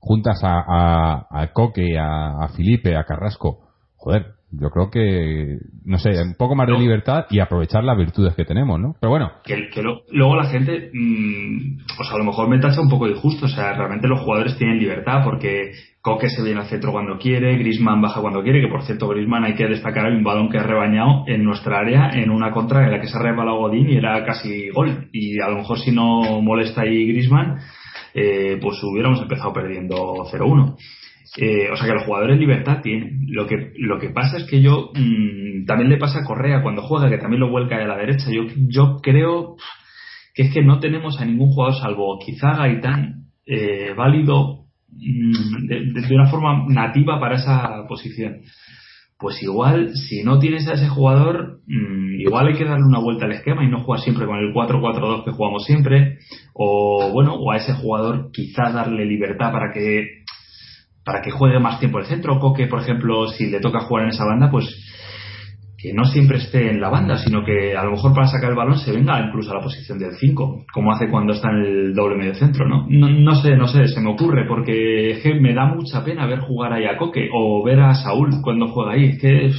juntas a, a, a Coque, a, a Felipe, a Carrasco, joder, yo creo que, no sé, un poco más de libertad y aprovechar las virtudes que tenemos, ¿no? Pero bueno, que, que lo- luego la gente, mm, pues a lo mejor me tacha un poco de injusto. O sea, realmente los jugadores tienen libertad porque Coque se viene al centro cuando quiere, Grisman baja cuando quiere, que por cierto, Grisman hay que destacar hay un balón que ha rebañado en nuestra área en una contra en la que se ha resbalado Godín y era casi gol. Y a lo mejor si no molesta ahí Grisman, eh, pues hubiéramos empezado perdiendo 0-1. Eh, o sea que los jugadores libertad tienen. Lo que, lo que pasa es que yo mm, también le pasa a Correa cuando juega, que también lo vuelca a la derecha. Yo, yo creo que es que no tenemos a ningún jugador salvo quizá Gaitán eh, válido de, de- de una forma nativa para esa posición. Pues igual, si no tienes a ese jugador, mm, igual hay que darle una vuelta al esquema y no jugar siempre con el 4-4-2 que jugamos siempre, o bueno, o a ese jugador quizás darle libertad para que para que juegue más tiempo el centro. Coque, por ejemplo, si le toca jugar en esa banda, pues que no siempre esté en la banda, sino que a lo mejor para sacar el balón se venga incluso a la posición del 5, como hace cuando está en el doble medio centro, ¿no? No, no sé, no sé, se me ocurre, porque es que me da mucha pena ver jugar ahí a Coque o ver a Saúl cuando juega ahí, es que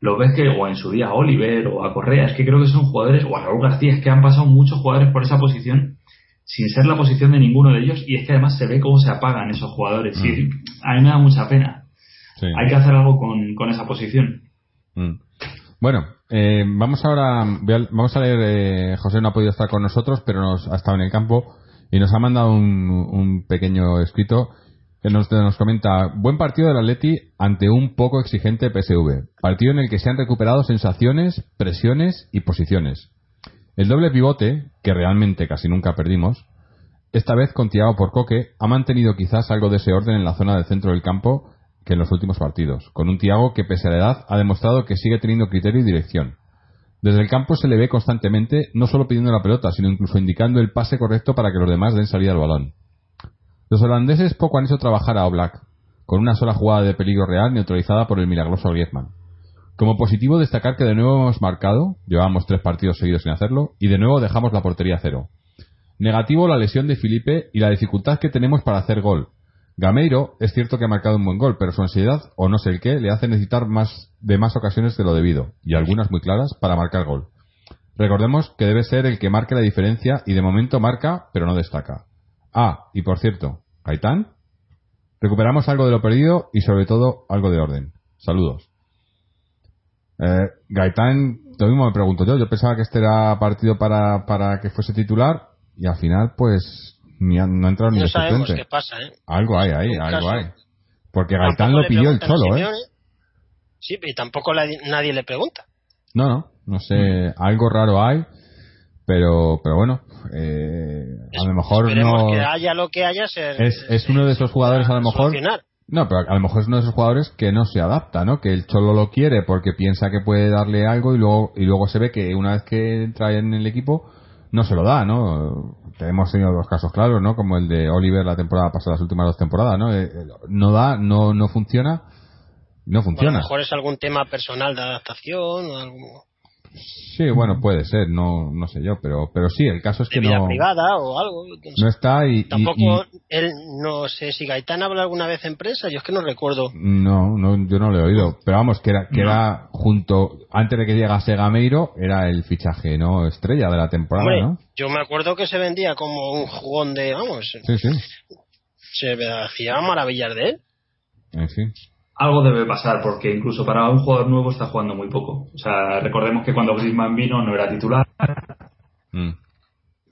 lo ves que, o en su día a Oliver o a Correa, es que creo que son jugadores, o a Raúl García, es que han pasado muchos jugadores por esa posición sin ser la posición de ninguno de ellos y es que además se ve cómo se apagan esos jugadores y a mí me da mucha pena. sí. Hay que hacer algo con, con esa posición. Mm. Bueno, eh, vamos ahora, a- vamos a leer, eh, José no ha podido estar con nosotros, pero nos ha estado en el campo y nos ha mandado un, pequeño escrito que nos, nos comenta, buen partido del Atleti ante un poco exigente PSV, partido en el que se han recuperado sensaciones, presiones y posiciones. El doble pivote, que realmente casi nunca perdimos, esta vez con por Coque, ha mantenido quizás algo de ese orden en la zona del centro del campo en los últimos partidos, con un Thiago que pese a la edad ha demostrado que sigue teniendo criterio y dirección. Desde el campo se le ve constantemente no solo pidiendo la pelota, sino incluso indicando el pase correcto para que los demás den salida al balón. Los holandeses poco han hecho trabajar a Oblak, con una sola jugada de peligro real neutralizada por el milagroso Griezmann. Como positivo destacar que de nuevo hemos marcado, llevamos tres partidos seguidos sin hacerlo, y de nuevo dejamos la portería a cero. Negativo la lesión de Felipe y la dificultad que tenemos para hacer gol. Gameiro es cierto que ha marcado un buen gol, pero su ansiedad, o no sé el qué, le hace necesitar más de más ocasiones de lo debido, y algunas muy claras, para marcar gol. Recordemos que debe ser el que marque la diferencia y de momento marca, pero no destaca. Ah, y por cierto, Gaitán, recuperamos algo de lo perdido y sobre todo algo de orden. Saludos. Eh, Gaitán, lo mismo me pregunto yo. Yo pensaba que este era partido para, para que fuese titular y al final, pues, no ha entrado ni No sabemos suplente. qué pasa, ¿eh? Algo hay ahí, algo caso. hay. Porque Gaitán lo pidió el cholo, ¿eh? Sí, y tampoco la- nadie le pregunta. No, no, no sé, algo raro hay, pero, pero bueno, eh, a lo mejor no. que haya lo que haya. Se, Es, es uno de esos jugadores a lo mejor. solucionar. No, pero a lo mejor es uno de esos jugadores que no se adapta, ¿no? Que el Cholo lo quiere porque piensa que puede darle algo y luego, y luego se ve que una vez que entra en el equipo no se lo da, ¿no? Hemos tenido dos casos claros, ¿no? Como el de Oliver la temporada pasada, las últimas dos temporadas, ¿no? Eh, eh, No da, no, no funciona, no O a lo funciona. mejor es algún tema personal de adaptación o algo Sí, bueno, puede ser, no, no sé yo, pero, pero sí, el caso es de que vida no, privada o algo. no está y, Tampoco, y- él, no sé si Gaitán habla alguna vez en prensa, yo es que no recuerdo. no, no, yo no lo he oído, pero vamos, que era, que No. era junto, antes de que llegase Gameiro, era el fichaje, ¿no? Estrella de la temporada, Hombre, ¿no? yo me acuerdo que se vendía como un jugón de, vamos, Sí, sí, se hacía maravillas de él. en fin. Algo debe pasar porque incluso para un jugador nuevo está jugando muy poco. O sea, recordemos que cuando Griezmann vino no era titular, Mm.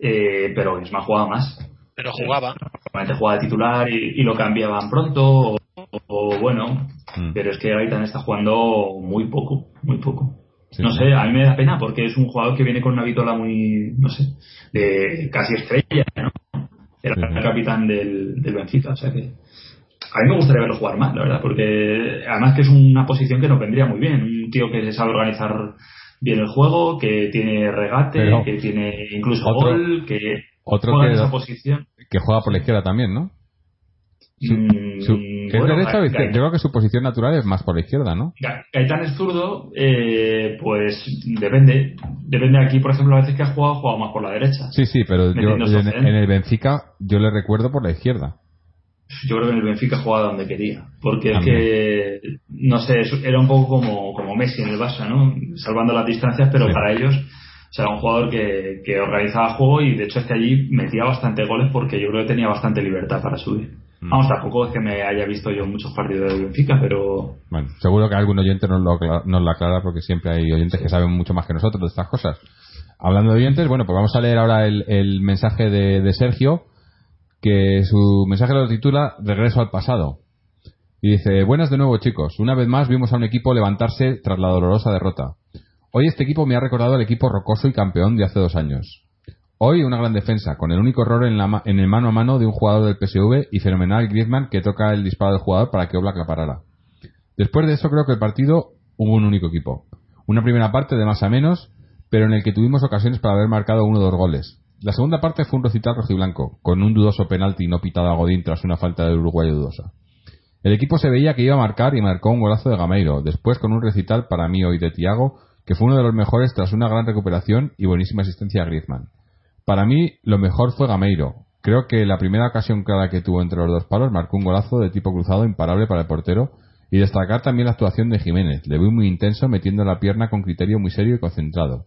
eh, pero Griezmann jugaba más. Pero jugaba. Normalmente jugaba de titular y, y lo cambiaban pronto o, o bueno, Mm. pero es que Gaitán está jugando muy poco, muy poco. Sí, no sí. sé, a mí me da pena porque es un jugador que viene con una vitola muy, no sé, de casi estrella, ¿no? era el capitán del, del Benfica, o sea que a mí me gustaría verlo jugar más, la verdad, porque además que es una posición que nos vendría muy bien. Un tío que se sabe organizar bien el juego, que tiene regate, que tiene incluso gol, que otro juega que, en esa posición. que juega por la izquierda también, ¿no? Su- Mm, ¿Es bueno, derecha o Ga- izquierda? Ga- Yo creo que su posición natural es más por la izquierda, ¿no? Ga- Gaitán es zurdo, eh, pues depende. Depende aquí, por ejemplo, a veces que ha jugado, ha jugado más por la derecha. Sí, sí, pero yo, Metiendo en, Sofén. en el Benfica yo le recuerdo por la izquierda. Yo creo que en el Benfica jugaba donde quería. Porque es que, no sé, era un poco como, como Messi en el Barça, ¿no? Salvando las distancias, pero Sí. para ellos, o sea, era un jugador que, que organizaba juego y de hecho es que allí metía bastante goles porque yo creo que tenía bastante libertad para subir. Mm. Vamos, tampoco es que me haya visto yo muchos partidos del Benfica, pero Bueno, seguro que algún oyente nos lo, nos lo aclara porque siempre hay oyentes que saben mucho más que nosotros de estas cosas. Hablando de oyentes, bueno, pues vamos a leer ahora el, el mensaje de, de Sergio, que su mensaje lo titula Regreso al pasado. Y dice, buenas de nuevo chicos, una vez más vimos a un equipo levantarse tras la dolorosa derrota. Hoy este equipo me ha recordado al equipo rocoso y campeón de hace dos años. Hoy una gran defensa, con el único error en, la en el mano a mano de un jugador del PSV y fenomenal Griezmann que toca el disparo del jugador para que Oblak la parara. Después de eso creo que el partido hubo un único equipo. Una primera parte de más a menos, pero en el que tuvimos ocasiones para haber marcado uno o dos goles. La segunda parte fue un recital rojiblanco, con un dudoso penalti no pitado a Godín tras una falta del uruguayo dudosa. El equipo se veía que iba a marcar y marcó un golazo de Gameiro, después con un recital para mí hoy de Tiago, que fue uno de los mejores tras una gran recuperación y buenísima asistencia a Griezmann. Para mí, lo mejor fue Gameiro. Creo que la primera ocasión clara que tuvo entre los dos palos marcó un golazo de tipo cruzado imparable para el portero y destacar también la actuación de Jiménez. Le vi muy intenso metiendo la pierna con criterio muy serio y concentrado.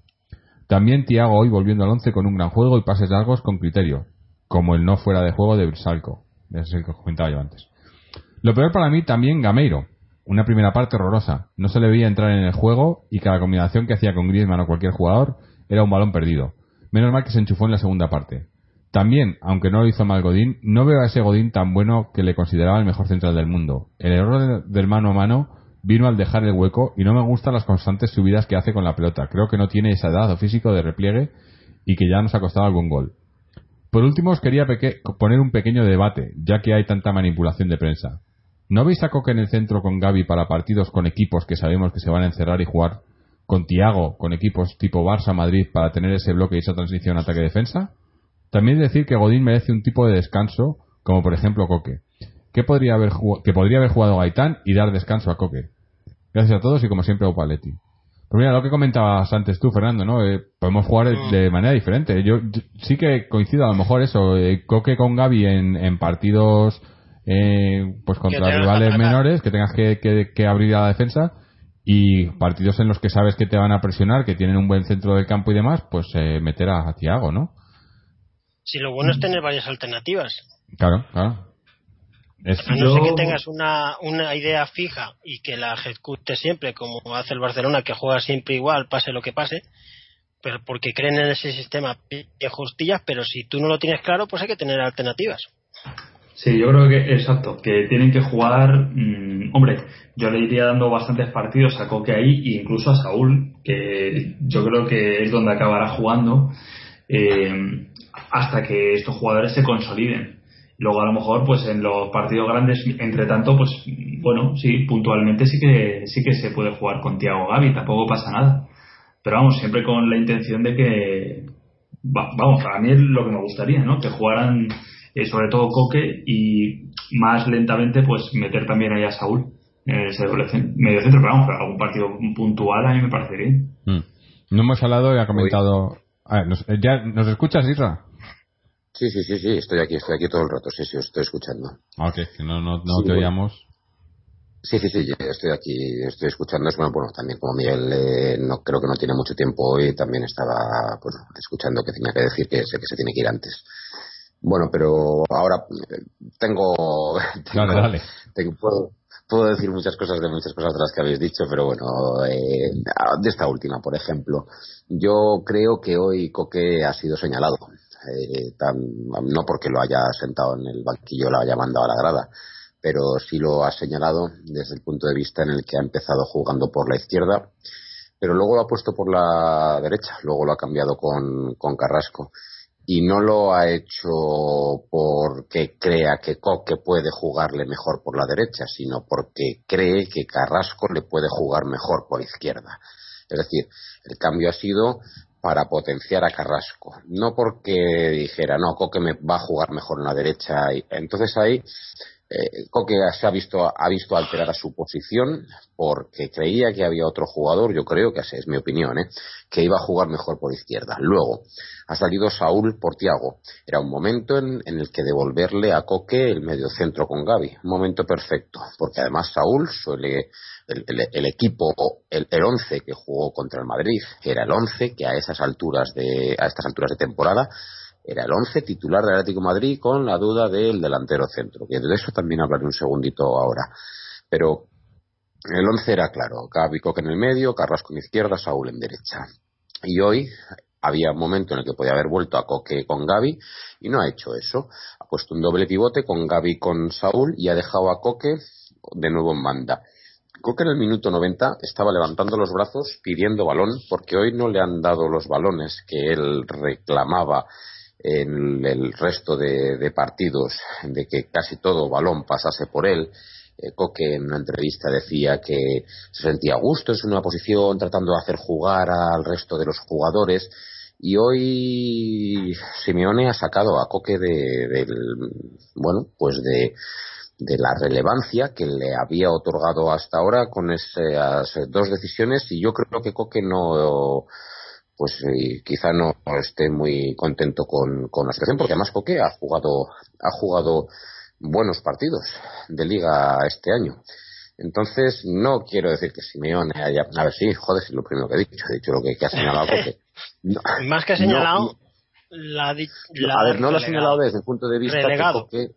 También Tiago hoy volviendo al once con un gran juego y pases largos con criterio, como el no fuera de juego de Brisalco. Es el que comentaba yo antes. Lo peor para mí también Gameiro. Una primera parte horrorosa. No se le veía entrar en el juego y cada combinación que hacía con Griezmann o cualquier jugador era un balón perdido. Menos mal que se enchufó en la segunda parte. También, aunque no lo hizo mal Godín, no veo a ese Godín tan bueno que le consideraba el mejor central del mundo. El error del mano a mano vino al dejar el hueco y no me gustan las constantes subidas que hace con la pelota. Creo que no tiene esa edad o físico de repliegue y que ya nos ha costado algún gol. Por último, os quería poner un pequeño debate, ya que hay tanta manipulación de prensa. ¿No veis a Coque en el centro con Gaby para partidos con equipos que sabemos que se van a encerrar y jugar con Tiago, con equipos tipo Barça-Madrid para tener ese bloque y esa transición ataque-defensa? También decir que Godín merece un tipo de descanso, como por ejemplo Coque, que podría haber, jugado, que podría haber jugado Gaitán y dar descanso a Coque. Gracias a todos y como siempre, Opaletti. Pues mira, lo que comentabas antes tú, Fernando, ¿no? Eh, podemos jugar de- de manera diferente. Yo, yo sí que coincido, a lo mejor eso, eh, Coque con Gaby en, en partidos eh, pues contra rivales menores, que tengas que, que- que abrir a la defensa y partidos en los que sabes que te van a presionar, que tienen un buen centro del campo y demás, pues eh, meter a, a Thiago, ¿no? Si lo bueno es tener varias alternativas. Claro, claro. Es- A no ser que tengas una, una idea fija y que la ejecute siempre, como hace el Barcelona, que juega siempre igual, pase lo que pase, pero porque creen en ese sistema de justillas, pero si tú no lo tienes claro, pues hay que tener alternativas. Sí, yo creo que, exacto, que tienen que jugar. mm, hombre, yo le iría dando bastantes partidos a Coque ahí e incluso a Saúl, que yo creo que es donde acabará jugando eh, hasta que estos jugadores se consoliden. Luego, a lo mejor, pues en los partidos grandes, entre tanto, pues bueno, sí, puntualmente sí que sí que se puede jugar con Tiago Gaby, tampoco pasa nada. Pero vamos, siempre con la intención de que, va- vamos, a mí es lo que me gustaría, ¿no? Que jugaran eh, sobre todo Coque y más lentamente pues meter también ahí a Saúl en ese doble medio centro, pero vamos, algún partido puntual a mí me parece bien. Mm. No hemos hablado y ha comentado... A ver, ¿nos, ¿ya, ¿Nos escuchas, Isra? Sí, sí, sí, sí, estoy aquí, estoy aquí todo el rato, sí, sí, os estoy escuchando. Ah, ok, que no, no, no Sí, te oíamos. Sí, sí, sí, estoy aquí, estoy escuchando. Es bueno, bueno, también como Miguel eh, no creo que no tiene mucho tiempo hoy, también estaba pues, escuchando que tenía que decir que sé que se tiene que ir antes. Bueno, pero ahora eh, tengo, Dale, dale. tengo- puedo, puedo decir muchas cosas de muchas cosas de las que habéis dicho, pero bueno, eh, de esta última, por ejemplo, yo creo que hoy Coque ha sido señalado. Eh, tan- no porque lo haya sentado en el banquillo, lo haya mandado a la grada, pero sí lo ha señalado desde el punto de vista en el que ha empezado jugando por la izquierda, pero luego lo ha puesto por la derecha, luego lo ha cambiado con, Carrasco. y no lo ha hecho porque crea que Coque puede jugarle mejor por la derecha, sino porque cree que Carrasco le puede jugar mejor por izquierda. Es decir, el cambio ha sido para potenciar a Carrasco, no porque dijera, no, Coque me va a jugar mejor en la derecha. Entonces ahí eh, Coque se ha visto, ha visto alterada su posición porque creía que había otro jugador, yo creo que esa es mi opinión, ¿eh? que iba a jugar mejor por izquierda. Luego ha salido Saúl por Tiago. Era un momento en, el que devolverle a Coque el medio centro con Gaby. Un momento perfecto, porque además Saúl suele el, equipo, el, el once que jugó contra el Madrid, era el once que a esas alturas de, a estas alturas de temporada era el once titular del Atlético Madrid con la duda del delantero centro, que de eso también hablaré un segundito ahora. Pero el once era claro, Gaby Coque en el medio, Carrasco en izquierda, Saúl en derecha. Y hoy había un momento en el que podía haber vuelto a Coque con Gaby y no ha hecho eso. Ha puesto un doble pivote con Gaby con Saúl y ha dejado a Coque de nuevo en banda. Coque en el minuto 90 estaba levantando los brazos pidiendo balón porque hoy no le han dado los balones que él reclamaba en el resto de, partidos de que casi todo balón pasase por él. Eh, Coque en una entrevista decía que se sentía a gusto en una posición tratando de hacer jugar al resto de los jugadores y hoy Simeone ha sacado a Coque de, del bueno pues de, de la relevancia que le había otorgado hasta ahora con esas dos decisiones y yo creo que Coque no pues eh, quizá no esté muy contento con, la situación, porque además Coque ha jugado, ha jugado buenos partidos de liga este año. Entonces, no quiero decir que Simeone haya. A ver, sí, joder, es lo primero que he dicho. He dicho lo que, ha señalado Coque. Más que ha señalado, la, A ver, no lo ha señalado desde el punto de vista que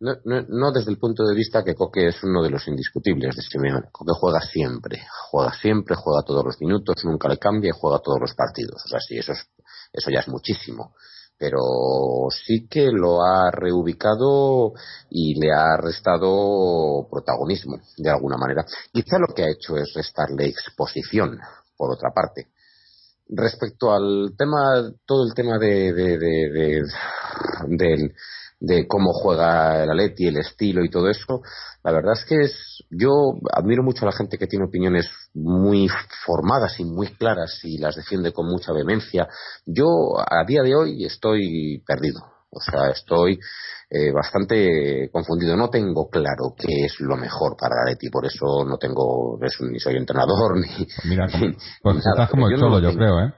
no, no, desde el punto de vista que Coque es uno de los indiscutibles de Simeone. Coque juega siempre, juega siempre, juega todos los minutos, nunca le cambia y juega todos los partidos. O sea, sí, eso, es, eso ya es muchísimo. Pero sí que lo ha reubicado y le ha restado protagonismo, de alguna manera. Quizá lo que ha hecho es restarle exposición, por otra parte respecto al tema, todo el tema de, de, de, del, de cómo juega el Atleti, el estilo y todo eso, la verdad es que es, yo admiro mucho a la gente que tiene opiniones muy formadas y muy claras y las defiende con mucha vehemencia. Yo a día de hoy estoy perdido, o sea, estoy eh, bastante confundido. No tengo claro qué es lo mejor para el Atleti, por eso no tengo, ni soy entrenador ni. Mira, pues estás como el solo, yo creo, ¿eh?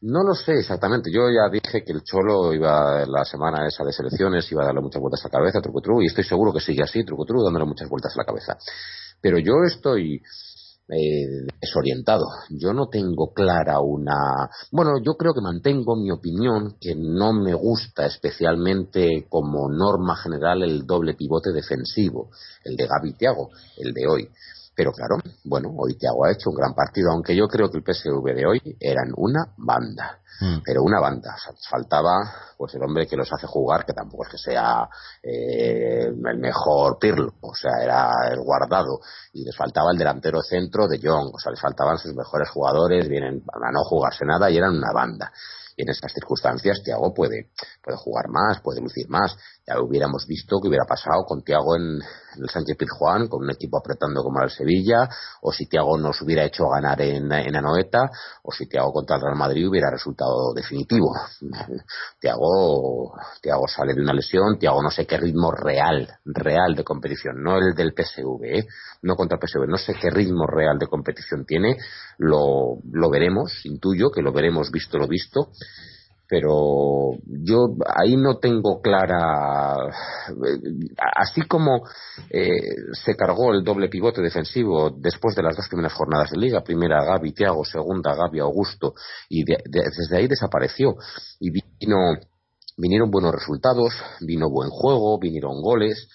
No lo sé exactamente. Yo ya dije que el Cholo iba la semana esa de selecciones, iba a darle muchas vueltas a la cabeza, truco y estoy seguro que sigue así, truco dándole muchas vueltas a la cabeza. Pero yo estoy eh, desorientado. Yo no tengo clara una. Bueno, yo creo que mantengo mi opinión que no me gusta especialmente como norma general el doble pivote defensivo, el de Gaby Tiago, el de hoy. Pero claro, bueno, hoy Thiago ha hecho un gran partido, aunque yo creo que el PSV de hoy eran una banda. Mm. Pero una banda. faltaba pues el hombre que los hace jugar, que tampoco es que sea eh, el mejor Pirlo, o sea, era el guardado. Y les faltaba el delantero centro de Young, o sea, les faltaban sus mejores jugadores, vienen a no jugarse nada y eran una banda. Y en estas circunstancias Thiago puede, puede jugar más, puede lucir más. Ya hubiéramos visto que hubiera pasado con Thiago en, el Sánchez Pizjuán, con un equipo apretando como el Sevilla, o si Thiago nos hubiera hecho ganar en, en Anoeta, o si Thiago contra el Real Madrid hubiera resultado definitivo. Thiago, Thiago sale de una lesión, Thiago no sé qué ritmo real, real de competición, no el del PSV, ¿eh? no contra el PSV, no sé qué ritmo real de competición tiene, lo, lo veremos, intuyo que lo veremos visto lo visto, pero yo ahí no tengo clara así como eh, se cargó el doble pivote defensivo después de las dos primeras jornadas de liga primera Gaby Thiago segunda Gaby Augusto y desde ahí desapareció. Y vino vinieron buenos resultados vino buen juego vinieron goles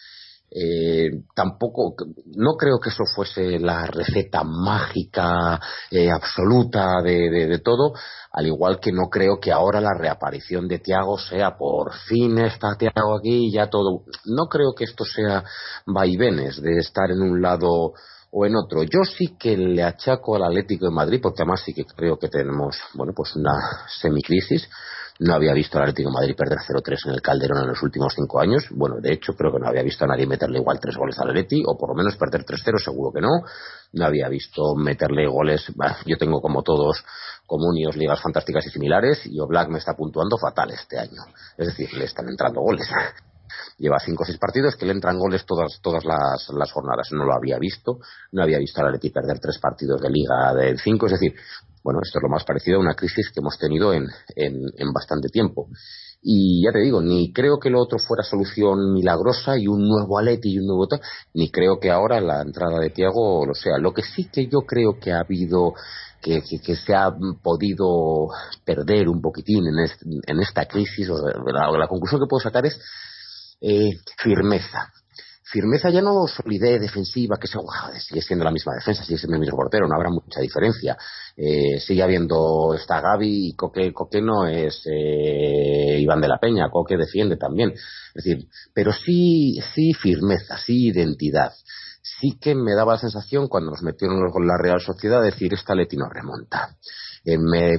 eh, tampoco, no creo que eso fuese la receta mágica eh, absoluta de, todo, al igual que no creo que ahora la reaparición de Tiago sea por fin está Tiago aquí y ya todo. No creo que esto sea vaivenes de estar en un lado o en otro. Yo sí que le achaco al Atlético de Madrid, porque además sí que creo que tenemos, bueno, pues una semicrisis no había visto al Atlético de Madrid perder 0-3 en el Calderón en los últimos cinco años. Bueno, de hecho, creo que no había visto a nadie meterle igual tres goles al Atleti, o por lo menos perder 3-0, seguro que no. No había visto meterle goles. yo tengo como todos comunios, ligas fantásticas y similares, y Oblak me está puntuando fatal este año. Es decir, le están entrando goles. Lleva cinco o seis partidos que le entran goles todas, todas las, jornadas. No lo había visto. No había visto al Atleti perder tres partidos de liga de cinco. Es decir, bueno, esto es lo más parecido a una crisis que hemos tenido en, en, bastante tiempo. Y ya te digo, ni creo que lo otro fuera solución milagrosa y un nuevo Aleti y un nuevo tal, ni creo que ahora la entrada de Tiago lo sea. Lo que sí que yo creo que ha habido, que, que, se ha podido perder un poquitín en, en esta crisis, o la, la, conclusión que puedo sacar es eh, firmeza firmeza ya no solidez defensiva, que sigue siendo la misma defensa, sigue siendo el mismo portero, no habrá mucha diferencia. Eh, sigue habiendo está Gaby y Coque, Coque no es eh, Iván de la Peña, Coque defiende también. Es decir, pero sí, sí firmeza, sí identidad. Sí que me daba la sensación cuando nos metieron con la Real Sociedad de decir esta Leti no remonta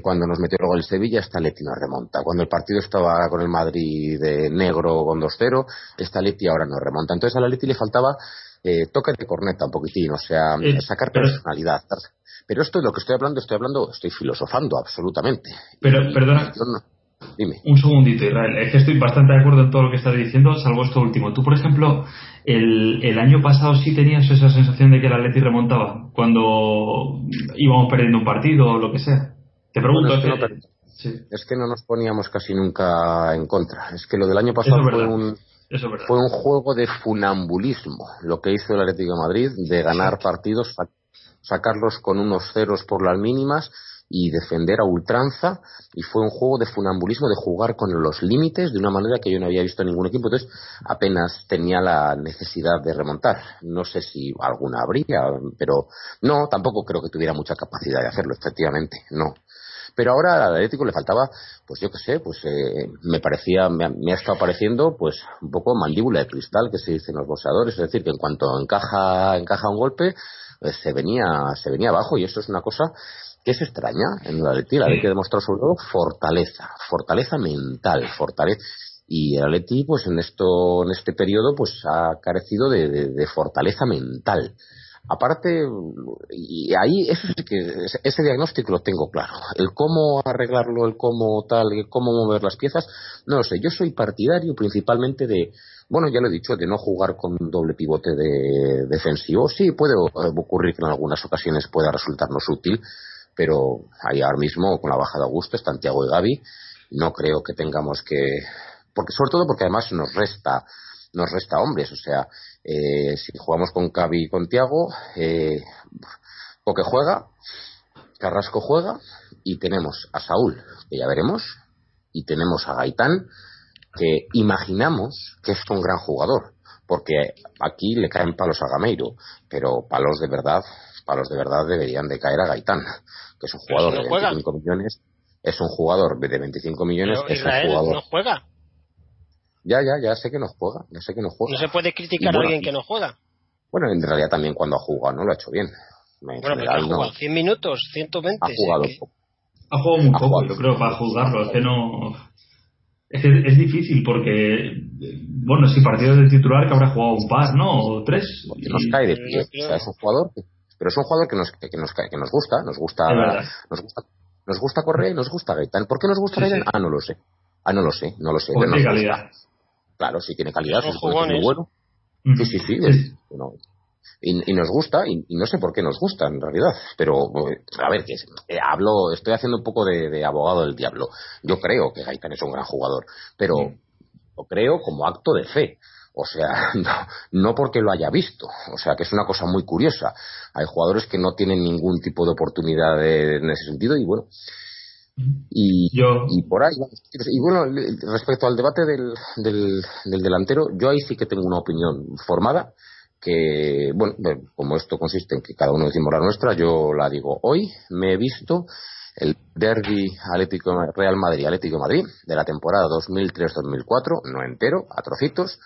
cuando nos metió luego el Sevilla, esta Leti nos remonta. Cuando el partido estaba con el Madrid de negro con 2-0, esta Leti ahora no remonta. Entonces a la Leti le faltaba eh, toque de corneta un poquitín, o sea, eh, sacar personalidad. Pero esto es lo que estoy hablando, estoy hablando, estoy filosofando absolutamente. Pero, perdona. Dime. Un segundito, Israel. Es que estoy bastante de acuerdo en todo lo que estás diciendo, salvo esto último. Tú, por ejemplo, el, el año pasado sí tenías esa sensación de que el Atleti remontaba cuando íbamos perdiendo un partido o lo que sea. Te pregunto. es, que no, nos poníamos casi nunca en contra. Es que lo del año pasado fue un, fue un juego de funambulismo. Lo que hizo el Atlético de Madrid, de ganar partidos, sacarlos con unos ceros por las mínimas y defender a ultranza y fue un juego de funambulismo de jugar con los límites de una manera que yo no había visto en ningún equipo entonces apenas tenía la necesidad de remontar no sé si alguna habría pero no tampoco creo que tuviera mucha capacidad de hacerlo efectivamente no pero ahora al Atlético le faltaba, pues yo qué sé, pues eh, me parecía, me, ha estado pareciendo, pues un poco mandíbula de cristal que se dice en los boxeadores, es decir, que en cuanto encaja, encaja un golpe, pues se venía, se venía abajo. Y eso es una cosa que es extraña en la Atleti. La que demostró sobre todo fortaleza, fortaleza mental, fortaleza. Y el Atleti pues en esto en este periodo pues ha carecido de fortaleza mental Aparte, y ahí eso que, ese diagnóstico lo tengo claro. El cómo arreglarlo, el cómo tal, el cómo mover las piezas, no lo sé. Yo soy partidario principalmente de, bueno, ya lo he dicho, de no jugar con doble pivote de defensivo. Sí, puede ocurrir que en algunas ocasiones pueda resultarnos útil, pero ahí ahora mismo, con la baja de Augusto, están Tiago y Gaby, no creo que tengamos que, porque sobre todo porque además nos resta nos resta hombres. O sea, eh, si jugamos con Cavi y con Tiago, eh, Coque juega, Carrasco juega y tenemos a Saúl, que ya veremos, y tenemos a Gaitán, que imaginamos que es un gran jugador, porque aquí le caen palos a Gameiro, pero palos de verdad, palos de verdad deberían de caer a Gaitán, que es un jugador de 25 millones, es un jugador de 25 millones, es un jugador. no juega. Ya, ya, ya sé que no juega, ya sé que no juega. No se puede criticar a alguien que no juega. Bueno, en realidad también cuando ha jugado no lo ha hecho bien. bueno, pero ha jugado 100 minutos, 120. Ha jugado Ha jugado muy poco, yo creo, para juzgarlo. Es que no... Es, que es difícil porque, bueno, si partido de titular que habrá jugado un par, ¿no? O tres. Y... Nos cae de pie. O sea, es un jugador pero es un jugador que nos, que nos, que nos gusta, nos gusta, nos gusta, nos gusta correr y nos gusta Gaitán. ¿Por qué nos gusta sí, Ah, no lo sé. Ah, no lo sé, no lo sé. Por calidad. Claro, si tiene calidad, es muy bueno. Sí, sí, sí. y, nos gusta, y, no sé por qué nos gusta en realidad, pero a ver, que eh, hablo, estoy haciendo un poco de, abogado del diablo. Yo creo que Gaitán es un gran jugador, pero lo creo como acto de fe. O sea, no, no, porque lo haya visto. O sea, que es una cosa muy curiosa. Hay jugadores que no tienen ningún tipo de oportunidad en ese sentido y bueno, y, y por ahí y bueno respecto al debate del, del, delantero yo ahí sí que tengo una opinión formada que bueno como esto consiste en que cada uno decimos la nuestra yo la digo hoy me he visto el derby Atlético Real Madrid Atlético Madrid de la temporada 2003-2004 no entero a trocitos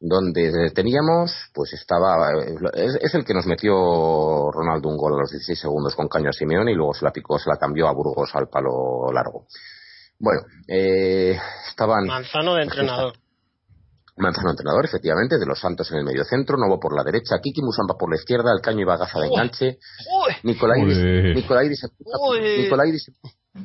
donde teníamos, pues estaba, es, el que nos metió Ronaldo un gol a los 16 segundos con Caño a Simeone y luego se la picó, se la cambió a Burgos al palo largo. Bueno, eh, estaban... Manzano de entrenador. Manzano entrenador, efectivamente, de los Santos en el medio centro, Novo por la derecha, Kiki Musamba por la izquierda, Alcaño y Bagaza de enganche, Nicolaidis, Nicolaidis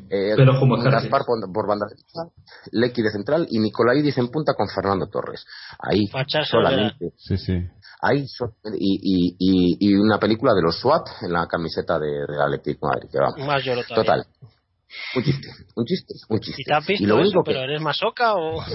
eh, Pero como Gaspar por, por, banda derecha, Lecky de central y Nicolaidis en punta con Fernando Torres. Ahí solamente. Sí, sí. Ahí so, y, y, y, y, una película de los SWAT en la camiseta de, de Atlético Madrid. Que vamos. Más yo lo Total. Un chiste, un chiste, un chiste. ¿Y te has visto lo único eso, pero eres masoca o...?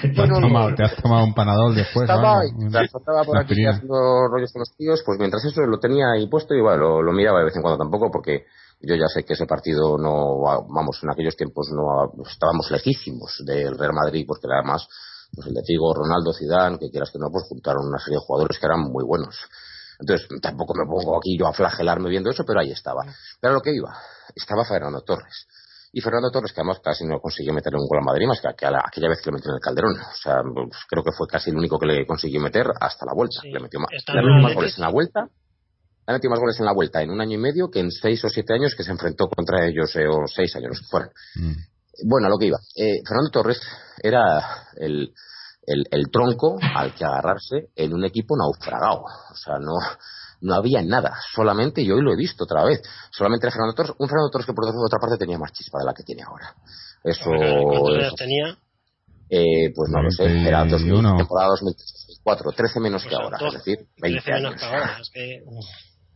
Sí. ¿Te, has tomado, te has tomado un panadol después. Estaba, ¿no? estaba por aquí haciendo rollos con los tíos, pues mientras eso lo tenía ahí puesto y bueno, lo, lo miraba de vez en cuando tampoco porque yo ya sé que ese partido no, vamos, en aquellos tiempos no estábamos lejísimos del Real Madrid porque además pues el de Figo, Ronaldo, Zidane, que quieras que no, pues juntaron una serie de jugadores que eran muy buenos. Entonces, tampoco me pongo aquí yo a flagelarme viendo eso, pero ahí estaba. Pero lo que iba, estaba Fernando Torres. Y Fernando Torres, que además casi no consiguió meter un gol a Madrid, más que aquella vez que le metió en el Calderón. O sea, pues, creo que fue casi el único que le consiguió meter hasta la vuelta. Sí, le metió más, le metió más goles en la vuelta. Ha metido más goles en la vuelta en un año y medio que en seis o siete años que se enfrentó contra ellos, eh, o seis años los que fueron. Mm. Bueno, a lo que iba. Eh, Fernando Torres era el, el, el, tronco al que agarrarse en un equipo naufragado. O sea, no, no había nada. Solamente, y hoy lo he visto otra vez, solamente era Fernando Torres, un Fernando Torres que por otra parte tenía más chispa de la que tiene ahora. Eso. ¿Cuántos tenía? eh, pues no lo sé, era 2000, 21. temporada 2004, 13 menos O que ahora, dos- es decir, 20 13 menos años. que ahora. Es que...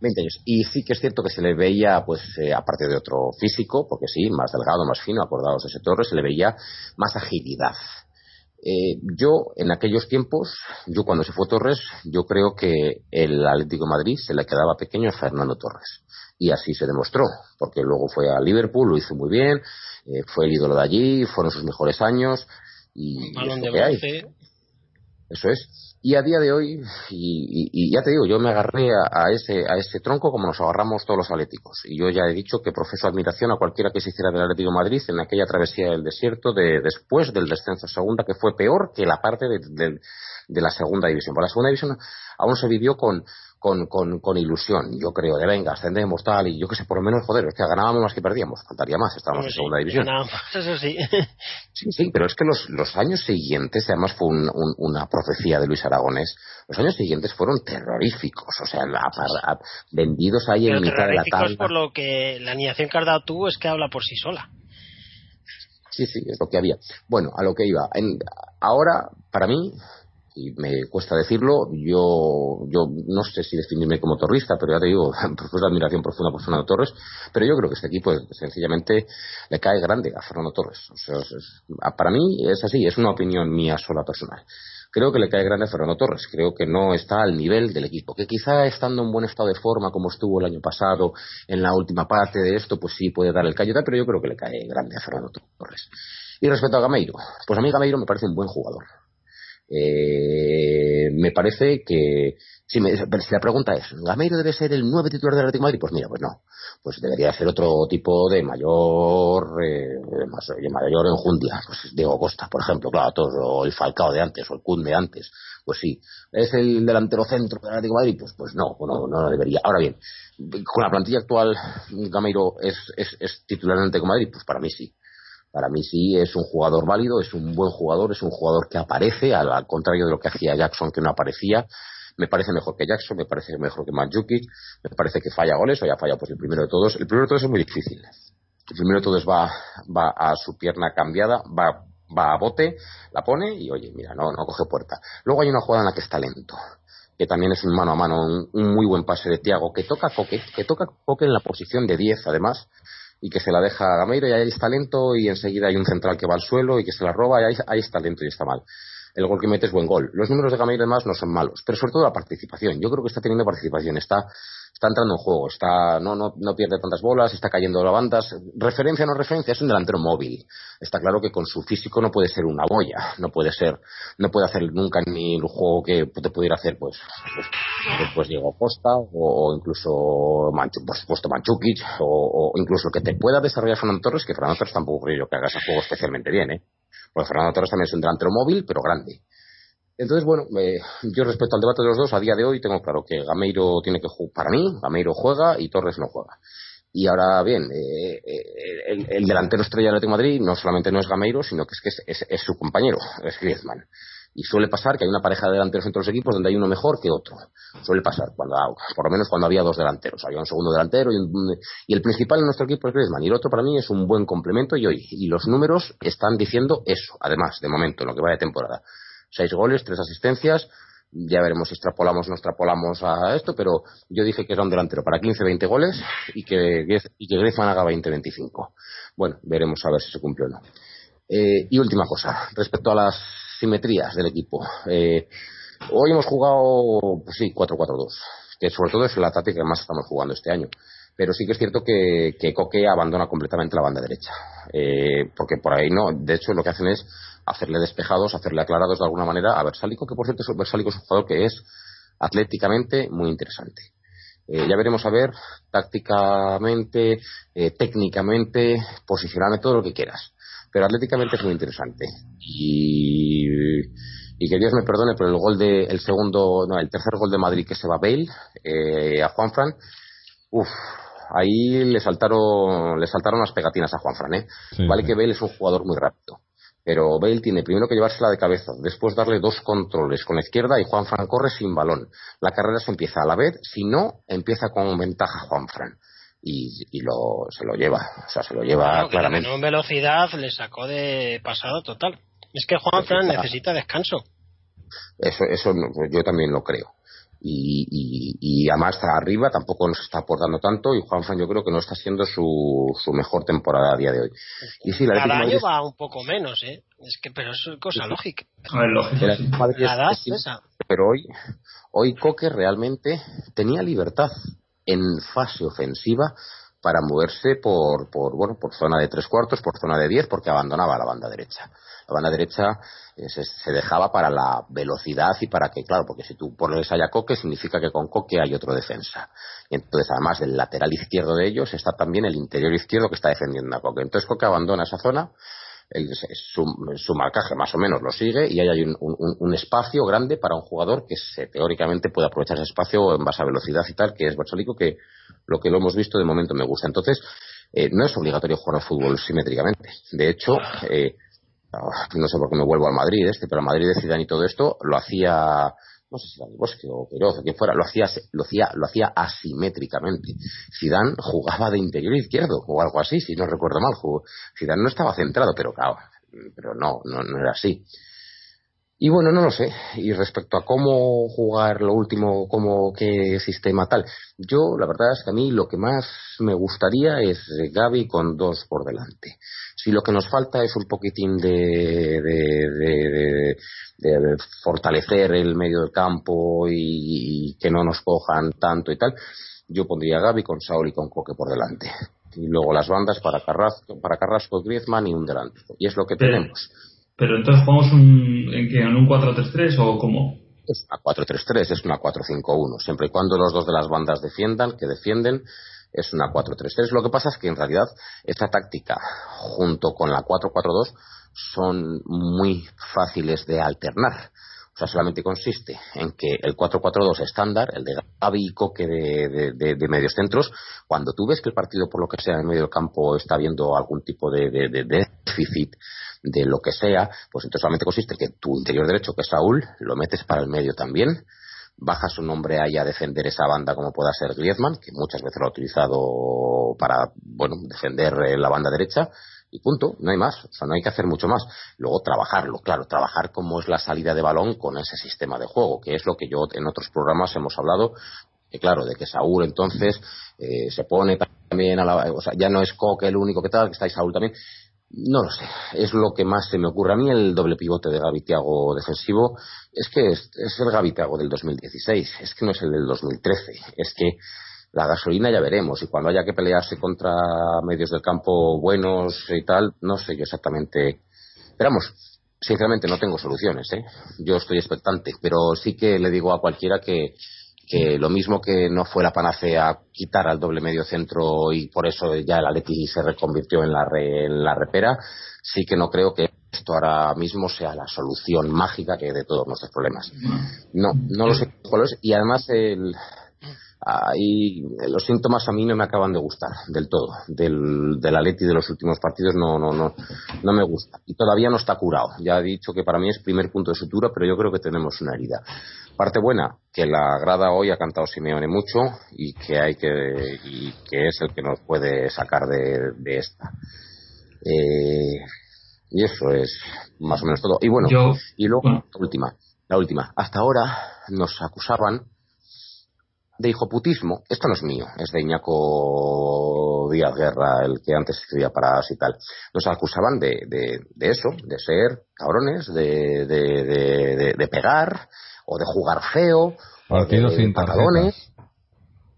20 años. Y sí que es cierto que se le veía, pues, eh, aparte de otro físico, porque sí, más delgado, más fino, acordados de ese Torres, se le veía más agilidad. Eh, yo, en aquellos tiempos, yo cuando se fue Torres, yo creo que el Atlético de Madrid se le quedaba pequeño a Fernando Torres. Y así se demostró, porque luego fue a Liverpool, lo hizo muy bien, eh, fue el ídolo de allí, fueron sus mejores años, y, y balón es de lo que hay. bronce. Eso es. Y a día de hoy, y, ya te digo, yo me agarré a, ese, a ese tronco como nos agarramos todos los atléticos. Y yo ya he dicho que profeso admiración a cualquiera que se hiciera del Atlético Madrid en aquella travesía del desierto de, después del descenso a segunda, que fue peor que la parte de, de- de la segunda división. Para la segunda división aún se vivió con, con, con, con ilusión, yo creo, de venga, ascendemos tal, y yo que sé, por lo menos, joder, es que ganábamos más que perdíamos, faltaría más, estábamos Hombre, en segunda división. más, eso sí. Sí, sí, pero es que los, los años siguientes, además fue un- un- una profecía de Luis Aragonés, los años siguientes fueron terroríficos, o sea, la- a- a- vendidos ahí Pero en mitad de la tabla. por lo que la animación que has dado tú es que habla por sí sola. Sí, sí, es lo que había. Bueno, a lo que iba. En- ahora, para mí, y me cuesta decirlo, yo, yo no sé si definirme como torrista, pero ya te digo, profusa admiración profunda por Fernando Torres, pero yo creo que este equipo sencillamente le cae grande a Fernando Torres. O sea, para mí es así, es una opinión mía sola personal. Creo que le cae grande a Fernando Torres. Creo que no está al nivel del equipo. Que quizá estando en buen estado de forma, como estuvo el año pasado, en la última parte de esto, pues sí puede dar el callo, pero yo creo que le cae grande a Fernando Torres. Y respecto a Gameiro, pues a mí Gameiro me parece un buen jugador. Eh, me parece que si, me, si la pregunta es ¿Gameiro debe ser el nueve titular del Atlético Madrid? Pues mira, pues no. Pues debería ser otro tipo de mayor eh, más- mayor enjundia. Pues Diego Costa, por ejemplo, claro, todos, o el Falcao de antes, o el Kun de antes. Pues sí. ¿Es el delantero centro del Atlético Madrid? Pues, pues no, no, no debería. Ahora bien, con la plantilla actual, Gameiro es, es, es titular del Atlético Madrid? Pues para mí sí. Para mí sí es un jugador válido, es un buen jugador, es un jugador que aparece, al, contrario de lo que hacía Jackson, que no aparecía. Me parece mejor que Jackson, me parece mejor que Mandzukic, me parece que falla goles, o ya falla pues el primero de todos. El primero de todos es muy difícil. El primero de todos va, va a su pierna cambiada, va, va a bote, la pone y oye, mira, no, no coge puerta. Luego hay una jugada en la que está lento que también es un mano a mano, un, un muy buen pase de Tiago, que toca Coque, que toca Coque en la posición de 10 además, y que se la deja a Gameiro y ahí está lento y enseguida hay un central que va al suelo y que se la roba y ahí, ahí está lento y está mal. El gol que mete es buen gol. Los números de Gameiro además no son malos, pero sobre todo la participación. Yo creo que está teniendo participación, está, está entrando en juego, está, no, no, no pierde tantas bolas, está cayendo de las bandas. Referencia no referencia, es un delantero móvil. Está claro que con su físico no puede ser una boya, no puede ser, no puede hacer nunca ni el juego que te pudiera hacer pues, pues, pues Diego Costa o, incluso Manchu- por supuesto Manchukic o, o incluso que te pueda desarrollar Fernando Torres, que Fernando Torres tampoco creo que haga ese juego especialmente bien, ¿eh? Porque Fernando Torres también es un delantero móvil, pero grande. Entonces, bueno, eh, yo respecto al debate de los dos, a día de hoy tengo claro que Gameiro tiene que jugar, para mí, Gameiro juega y Torres no juega. Y ahora bien, eh, eh, el, delantero estrella del Atlético de Madrid no solamente no es Gameiro, sino que es que es, es su compañero, es Griezmann. Y suele pasar que hay una pareja de delanteros entre los equipos donde hay uno mejor que otro. Suele pasar, cuando, por lo menos cuando había dos delanteros. Había un segundo delantero y, el principal en nuestro equipo es Griezmann. Y el otro para mí es un buen complemento y hoy. Y los números están diciendo eso, además, de momento, en lo que va de temporada. Seis goles, tres asistencias. Ya veremos si extrapolamos o no extrapolamos a esto, pero yo dije que era un delantero para 15, 20 goles y que, y que Griezmann haga 20, 25. Bueno, veremos a ver si se cumple o no. Eh, y última cosa, respecto a las simetrías del equipo. Eh, hoy hemos jugado, pues sí, 4-4-2, que sobre todo es la táctica que más estamos jugando este año. Pero sí que es cierto que, que Coque abandona completamente la banda derecha. Eh, porque por ahí no, de hecho lo que hacen es hacerle despejados, hacerle aclarados de alguna manera a Versálico, que por cierto Versálico es un jugador que es atléticamente muy interesante. Eh, ya veremos a ver tácticamente, técnicamente, posicionarme todo lo que quieras pero atléticamente es muy interesante. Y, y que Dios me perdone, pero el gol de, el segundo, no, el tercer gol de Madrid que se va Bale, eh, a Juanfran, uff, ahí le saltaron, le saltaron las pegatinas a Juanfran, ¿eh? vale que Bale es un jugador muy rápido. Pero Bale tiene primero que llevársela de cabeza, después darle dos controles con la izquierda y Juanfran corre sin balón. La carrera se empieza a la vez, si no, empieza con ventaja Juanfran y, lo, se lo lleva, o sea, se lo lleva claramente. En velocidad le sacó de pasado total. Es que Juan Fran necesita descanso. Eso, eso yo también lo creo. Y, y, y además está arriba tampoco nos está aportando tanto y Juan Fran yo creo que no está siendo su, su mejor temporada a día de hoy. Y sí, la Cada año va un poco menos, ¿eh? Es que, pero es cosa lógica. Pero hoy, hoy Coque realmente tenía libertad en fase ofensiva para moverse por, por, bueno, por zona de tres cuartos, por zona de diez, porque abandonaba la banda derecha. La banda derecha eh, se, dejaba para la velocidad y para que, claro, porque si tú pones allá Coque, significa que con Coque hay otro defensa. Y entonces, además del lateral izquierdo de ellos, está también el interior izquierdo que está defendiendo a Coque. Entonces, Coque abandona esa zona su, marcaje más o menos lo sigue y ahí hay un, espacio grande para un jugador que se, teóricamente puede aprovechar ese espacio en base a velocidad y tal, que es Barsalico, que lo que lo hemos visto de momento me gusta. Entonces, eh, no es obligatorio jugar al fútbol simétricamente. De hecho, eh, no sé por qué me vuelvo al Madrid, este, pero al Madrid de Zidane y todo esto lo hacía no sé si era Bosque o Queiroz o quien fuera, lo hacía, lo hacía, lo hacía asimétricamente. Zidane jugaba de interior izquierdo o algo así, si no recuerdo mal. Zidane no estaba centrado, pero claro, pero no, no, no era así. Y bueno, no lo sé. Y respecto a cómo jugar lo último, cómo, qué sistema tal, yo la verdad es que a mí lo que más me gustaría es Gaby con dos por delante. Si lo que nos falta es un poquitín de, de, de, fortalecer el medio del campo y, que no nos cojan tanto y tal, yo pondría a Gaby con Saúl y con Coque por delante. Y luego las bandas para Carrasco, para Carrasco Griezmann y un delantero. Y es lo que tenemos. Pero entonces jugamos un, en, ¿En un 4-3-3 o cómo? Es una 4-3-3, es una 4-5-1. Siempre y cuando los dos de las bandas defiendan, que defienden, es una 4-3-3. Lo que pasa es que en realidad esta táctica, junto con la 4-4-2, son muy fáciles de alternar. O sea, solamente consiste en que el 4-4-2 estándar, el de Gaby y Coque de, de, medios centros, cuando tú ves que el partido, por lo que sea, en medio del campo está viendo algún tipo de, déficit de lo que sea, pues entonces solamente consiste en que tu interior derecho, que es Saúl, lo metes para el medio también, bajas un hombre ahí a defender esa banda como pueda ser Griezmann, que muchas veces lo ha utilizado para, bueno, defender eh, la banda derecha, y punto, no hay más, o sea, no hay que hacer mucho más. Luego trabajarlo, claro, trabajar cómo es la salida de balón con ese sistema de juego, que es lo que yo en otros programas hemos hablado, que claro, de que Saúl entonces eh, se pone también a la, o sea, ya no es Coque el único que tal, que está ahí Saúl también. No lo sé, es lo que más se me ocurre. A mí el doble pivote de Gavitiago defensivo es que es, es el Gavitiago del 2016, es que no es el del 2013, es que la gasolina ya veremos y cuando haya que pelearse contra medios del campo buenos y tal, no sé yo exactamente. Esperamos, sinceramente no tengo soluciones, ¿eh? Yo estoy expectante, pero sí que le digo a cualquiera que, que lo mismo que no fue la panacea quitar al doble medio centro y por eso ya el Atleti se reconvirtió en la, en la repera, sí que no creo que esto ahora mismo sea la solución mágica que de todos nuestros problemas. No, no lo sé. Y además el, ahí los síntomas a mí no me acaban de gustar del todo. Del, del Atleti de los últimos partidos no, no, no, no me gusta. Y todavía no está curado. Ya he dicho que para mí es primer punto de sutura, pero yo creo que tenemos una herida. Parte buena, que la grada hoy ha cantado Simeone mucho y que hay que, y que es el que nos puede sacar de, de esta. Eh, y eso es más o menos todo. Y bueno, y luego la última, la última. Hasta ahora nos acusaban de hijoputismo, esto no es mío, es de Iñaco Díaz Guerra, el que antes escribía para y tal. Nos acusaban de, de, de eso, de ser cabrones, de, de, de, pegar, o de jugar feo, o de patadones,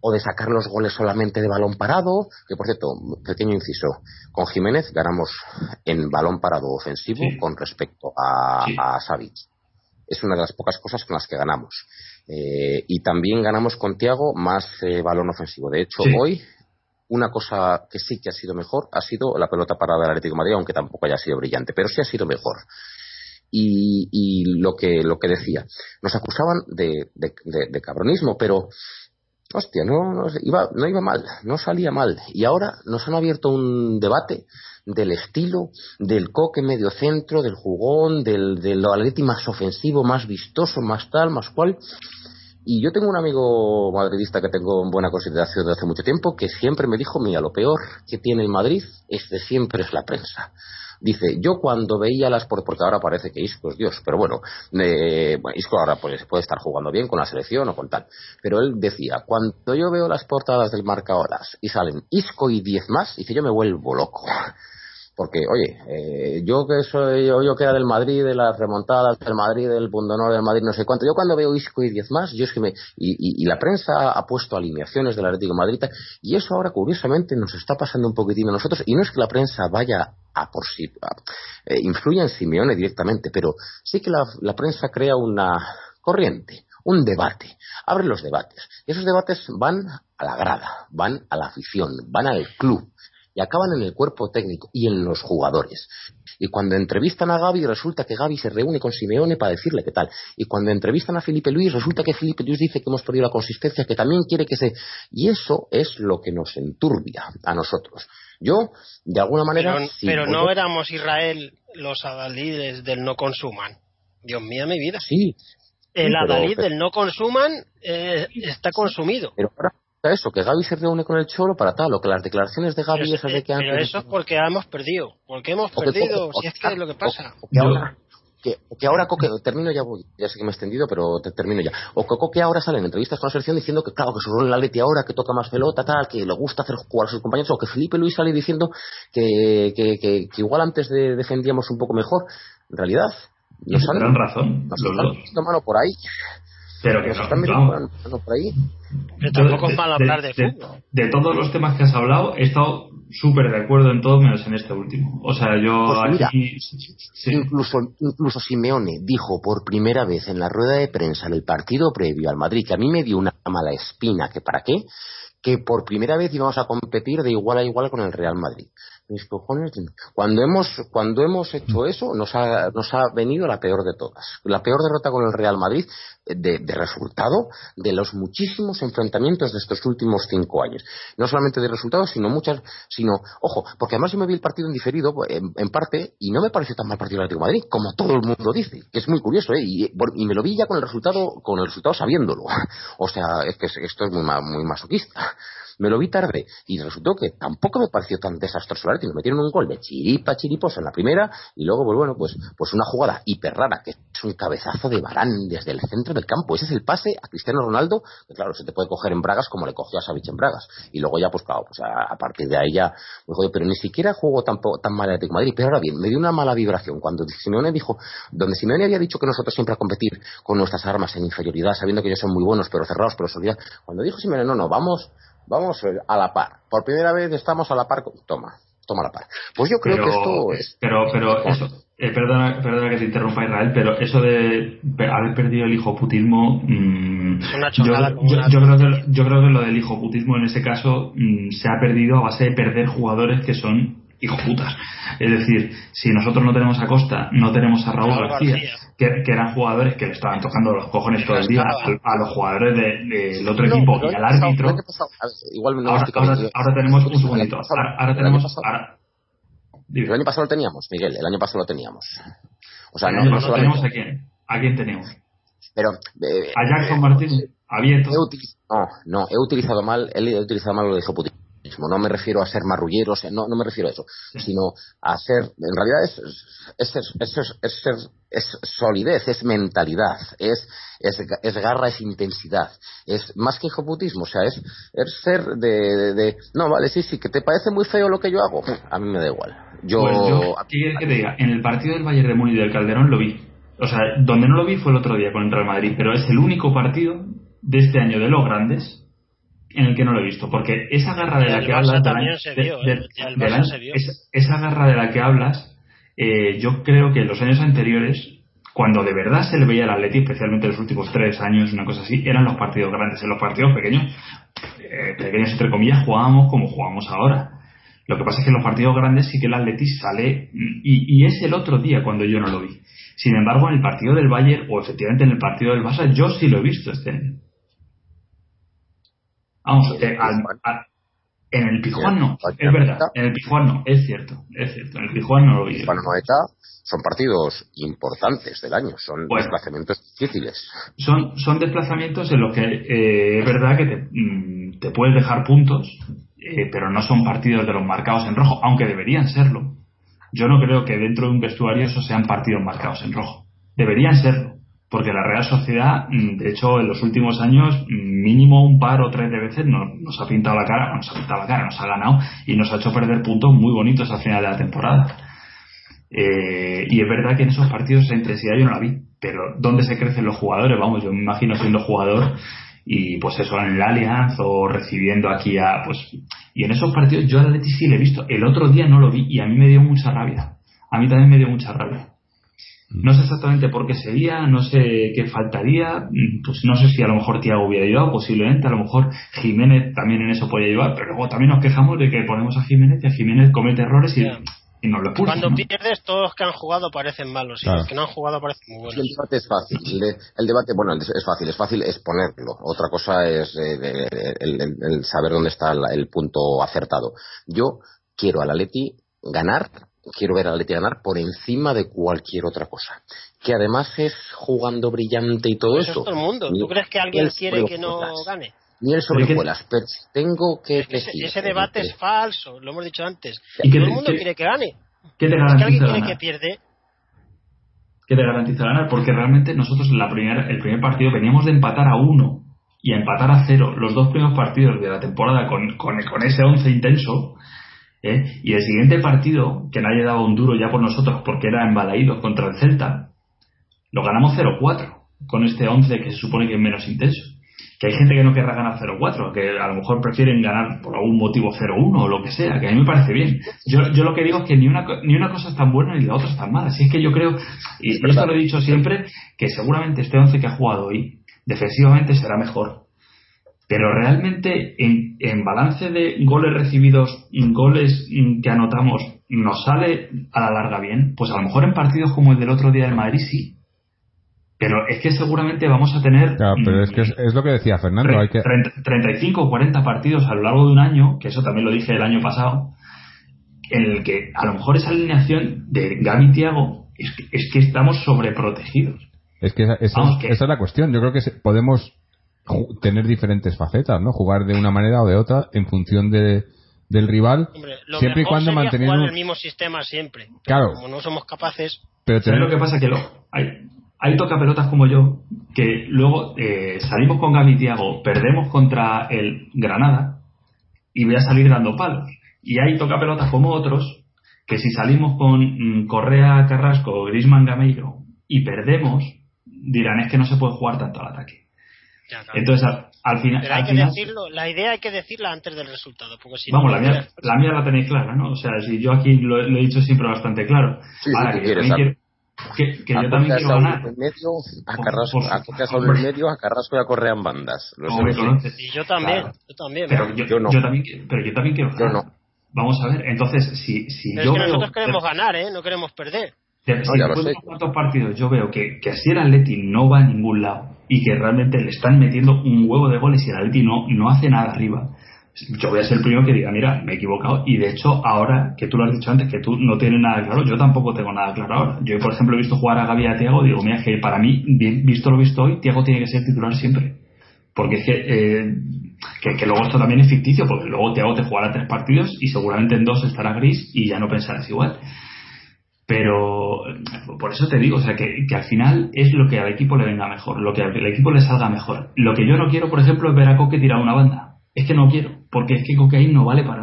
o de sacar los goles solamente de balón parado, que por cierto, pequeño inciso, con Jiménez ganamos en balón parado ofensivo con respecto a, a Savic. Es una de las pocas cosas con las que ganamos. Eh, y también ganamos con Tiago más eh, balón ofensivo. De hecho, hoy una cosa que sí que ha sido mejor ha sido la pelota parada del Atlético de Madrid, aunque tampoco haya sido brillante, pero sí ha sido mejor. Y, y lo que lo que decía, nos acusaban de, de, cabronismo, pero hostia, no, no, iba, no iba mal, no salía mal. Y ahora nos han abierto un debate del estilo, del coque medio centro, del jugón, del, del atleti más ofensivo, más vistoso, más tal, más cual. Y yo tengo un amigo madridista que tengo en buena consideración desde hace mucho tiempo que siempre me dijo, mira, lo peor que tiene el Madrid es de siempre es la prensa. Dice, yo cuando veía las porque ahora parece que Isco es Dios, pero bueno, eh, bueno Isco ahora pues, puede estar jugando bien con la selección o con tal. Pero él decía, cuando yo veo las portadas del marca horas y salen Isco y 10 más, dice, yo me vuelvo loco porque oye eh, yo que soy yo, yo que era del Madrid de las remontadas del Madrid del Pundonor del Madrid no sé cuánto yo cuando veo Isco y 10 más yo es que me y, la prensa ha puesto alineaciones del Atlético de Madrid y eso ahora curiosamente nos está pasando un poquitín a nosotros y no es que la prensa vaya a por sí eh, influya en Simeone directamente pero sí que la, la prensa crea una corriente un debate abre los debates y esos debates van a la grada van a la afición van al club y acaban en el cuerpo técnico y en los jugadores. Y cuando entrevistan a Gaby, resulta que Gaby se reúne con Simeone para decirle qué tal. Y cuando entrevistan a Felipe Luis, resulta que Felipe Luis dice que hemos perdido la consistencia, que también quiere que se. Y eso es lo que nos enturbia a nosotros. Yo, de alguna manera. Pero, no éramos Israel los adalides del no consuman. Dios mío, mi vida. Sí. El adalid del no consuman eh, está consumido. Pero eso, que Gaby se reúne con el Cholo para tal, o que las declaraciones de Gaby esas de que Pero eso es porque hemos perdido, porque hemos perdido, si es que es lo que pasa. O, que ahora, que, que ahora Coque, termino ya, voy, ya sé que me he extendido, pero termino ya. O que Coque ahora sale en entrevistas con la selección diciendo que claro, que su rol en la Leti ahora, que toca más pelota, tal, que le gusta hacer jugar a sus compañeros, o que Felipe Luis sale diciendo que, que, que, igual antes de defendíamos un poco mejor. En realidad, nos han, razón, nos han mano por ahí. Pero que no, por ahí. tampoco es malo hablar de, fútbol. De, todos los temas que has hablado, he estado súper de acuerdo en todo menos en este último. O sea, yo pues aquí... incluso, incluso Simeone dijo por primera vez en la rueda de prensa en el partido previo al Madrid, que a mí me dio una mala espina, que para qué, que por primera vez íbamos a competir de igual a igual con el Real Madrid mis cojones. Cuando hemos, cuando hemos hecho eso, nos ha, nos ha venido la peor de todas. La peor derrota con el Real Madrid de, resultado de los muchísimos enfrentamientos de estos últimos cinco años. No solamente de resultados, sino muchas, sino, ojo, porque además yo me vi el partido en diferido, en, parte, y no me pareció tan mal partido el Atlético Madrid, como todo el mundo dice, que es muy curioso, ¿eh? Y, me lo vi ya con el resultado, con el resultado sabiéndolo. o sea, es que esto es muy, muy masoquista me lo vi tarde y resultó que tampoco me pareció tan desastroso el Nos metieron un gol de chiripa, chiriposa en la primera y luego, pues bueno, pues, pues una jugada hiper rara que es un cabezazo de Barán desde el centro del campo. Ese es el pase a Cristiano Ronaldo, que claro, se te puede coger en Bragas como le cogió a Savic en Bragas. Y luego ya, pues claro, pues a, partir de ahí ya, pero ni siquiera jugó tan, tan mal el Atlético Madrid. Pero ahora bien, me dio una mala vibración cuando Simeone dijo, donde Simeone había dicho que nosotros siempre a competir con nuestras armas en inferioridad, sabiendo que ellos son muy buenos, pero cerrados, pero solidaridad. Cuando dijo Simeone, no, no, vamos Vamos a la par. Por primera vez estamos a la par. Toma, toma la par. Pues yo creo que esto es. Pero, pero eso. Eh, perdona, perdona que te interrumpa Israel, pero eso de haber perdido el hijoputismo. Mmm, una yo, yo, yo, creo que, yo creo que lo del hijoputismo en ese caso mmm, se ha perdido a base de perder jugadores que son hijos putas. Es decir, si nosotros no tenemos a Costa, no tenemos a Raúl García, Que, eran jugadores que le estaban tocando los cojones todo el día a, los jugadores del otro equipo y al árbitro. ahora, tenemos un segundito. Ahora, tenemos. El año pasado lo teníamos, Miguel. El año pasado lo teníamos. O sea, no, no tenemos a quién. ¿A quién tenemos? Pero. Eh, a Jackson Martín. Abierto. no, no, he utilizado mal, he utilizado mal lo de Joputi no me refiero a ser marrullero, no, no me refiero a eso, sino a ser, en realidad es, es, es, es, es solidez, es mentalidad, es, es, garra, es intensidad, es más que hijoputismo, o sea, es, ser de, de, no, vale, sí, sí, que te parece muy feo lo que yo hago, a mí me da igual. Yo, pues que te diga? En el partido del Bayern de Múnich del Calderón lo vi. O sea, donde no lo vi fue el otro día con el Real Madrid, pero es el único partido de este año de los grandes en el que no lo he visto, porque esa garra de la que hablas, esa, garra de la que hablas, eh, yo creo que en los años anteriores, cuando de verdad se le veía al Atleti, especialmente en los últimos tres años, una cosa así, eran los partidos grandes. En los partidos pequeños, eh, pequeños entre comillas, jugábamos como jugamos ahora. Lo que pasa es que en los partidos grandes sí que el Atleti sale, y, y es el otro día cuando yo no lo vi. Sin embargo, en el partido del Bayern, o efectivamente en el partido del Barça, yo sí lo he visto este año. Vamos, eh, en el Pijuán no, es verdad, en el Pijuán no, es cierto, es cierto, en el Pijuán no lo vi. Son partidos importantes del año, son desplazamientos difíciles. Son, son desplazamientos en los que eh, es verdad que te, mm, te, puedes dejar puntos, eh, pero no son partidos de los marcados en rojo, aunque deberían serlo. Yo no creo que dentro de un vestuario esos sean partidos marcados en rojo. Deberían serlo porque la Real Sociedad, mm, de hecho, en los últimos años, mm, mínimo un par o tres de veces nos, ha pintado la cara, nos ha pintado la cara, nos ha ganado y nos ha hecho perder puntos muy bonitos al final de la temporada. Eh, y es verdad que en esos partidos esa intensidad yo no la vi, pero ¿dónde se crecen los jugadores? Vamos, yo me imagino siendo jugador y pues eso en el Allianz o recibiendo aquí a pues y en esos partidos yo al Atleti sí le he visto el otro día no lo vi y a mí me dio mucha rabia a mí también me dio mucha rabia no sé exactamente por qué sería, no sé qué faltaría, pues no sé si a lo mejor Tiago hubiera ayudado, posiblemente, a lo mejor Jiménez también en eso podía ayudar, pero luego también nos quejamos de que ponemos a Jiménez y a Jiménez comete errores y, y nos lo expulsan. Cuando pierdes, todos los que han jugado parecen malos y los que no han jugado parecen muy buenos. El debate es fácil, el, debate, bueno, es fácil, es fácil exponerlo. Otra cosa es eh, el, saber dónde está el, punto acertado. Yo quiero a la Leti ganar quiero ver a Atleti ganar por encima de cualquier otra cosa. Que además es jugando brillante y todo eso. todo el mundo. ¿Tú crees que alguien quiere que no gane? Ni el sobrevuelas, pero tengo que decir. Ese, debate es falso, lo hemos dicho antes. ¿Y todo el mundo quiere que gane. ¿Qué te garantiza es que alguien quiere que pierde. ¿Qué te garantiza ganar? Porque realmente nosotros en la primera, el primer partido veníamos de empatar a uno y a empatar a cero los dos primeros partidos de la temporada con, con, con ese once intenso ¿eh? Y el siguiente partido, que nadie daba un duro ya por nosotros porque era embalaído contra el Celta, lo ganamos 0-4 con este 11 que se supone que es menos intenso. Que hay gente que no querrá ganar 0-4, que a lo mejor prefieren ganar por algún motivo 0-1 o lo que sea, que a mí me parece bien. Yo, yo lo que digo es que ni una, ni una cosa es tan buena ni la otra es tan mala. Así es que yo creo, y esto lo he dicho siempre, que seguramente este 11 que ha jugado hoy, defensivamente será mejor pero realmente en, balance de goles recibidos, goles que anotamos, nos sale a la larga bien, pues a lo mejor en partidos como el del otro día del Madrid sí. Pero es que seguramente vamos a tener. Claro, pero es que es, lo que decía Fernando. Hay que... 35 o 40 partidos a lo largo de un año, que eso también lo dije el año pasado, en el que a lo mejor esa alineación de Gaby Tiago es que, es que estamos sobreprotegidos. Es que, esa, es la cuestión. Yo creo que podemos tener diferentes facetas, ¿no? Jugar de una manera o de otra en función de, del rival, siempre y cuando manteniendo el mismo sistema siempre. Claro. Como no somos capaces. Pero tener... lo que pasa que lo, hay, hay tocapelotas como yo que luego eh, salimos con Gaby Tiago, perdemos contra el Granada y voy a salir dando palos. Y hay tocapelotas como otros que si salimos con mm, Correa, Carrasco, Grisman, Gameiro y perdemos, dirán es que no se puede jugar tanto al ataque. Entonces, al, final. Pero hay que decirlo, la idea hay que decirla antes del resultado. Porque si vamos, la, mía, la mía la tenéis clara, ¿no? O sea, si yo aquí lo, he dicho siempre bastante claro. Ahora, que, yo también quiero, que, yo también quiero ganar. Medio, a Carrasco, a en medio, a Carrasco y a Correa en bandas. y yo también, yo también. Pero yo, yo, no. yo, también, pero yo también quiero ganar. Yo no. vamos a ver, entonces, si, si yo. Es que nosotros queremos ganar, ¿eh? No queremos perder. después de cuántos partidos yo veo que, que así el Atleti no va a ningún lado y que realmente le están metiendo un huevo de goles y el Atleti no, no hace nada arriba yo voy a ser el primero que diga, mira, me he equivocado. Y de hecho, ahora que tú lo has dicho antes, que tú no tienes nada claro, yo tampoco tengo nada claro ahora. Yo, por ejemplo, he visto jugar a Gaby y a Tiago, digo, mira, que para mí, visto lo visto hoy, Tiago tiene que ser titular siempre. Porque es que, eh, que, luego esto también es ficticio, porque luego Tiago te jugará tres partidos y seguramente en dos estará gris y ya no pensarás igual. Pero por eso te digo, o sea, que, que, al final es lo que al equipo le venga mejor, lo que al equipo le salga mejor. Lo que yo no quiero, por ejemplo, es ver a Coque tirar una banda es que no quiero, porque es que cocaína no vale para.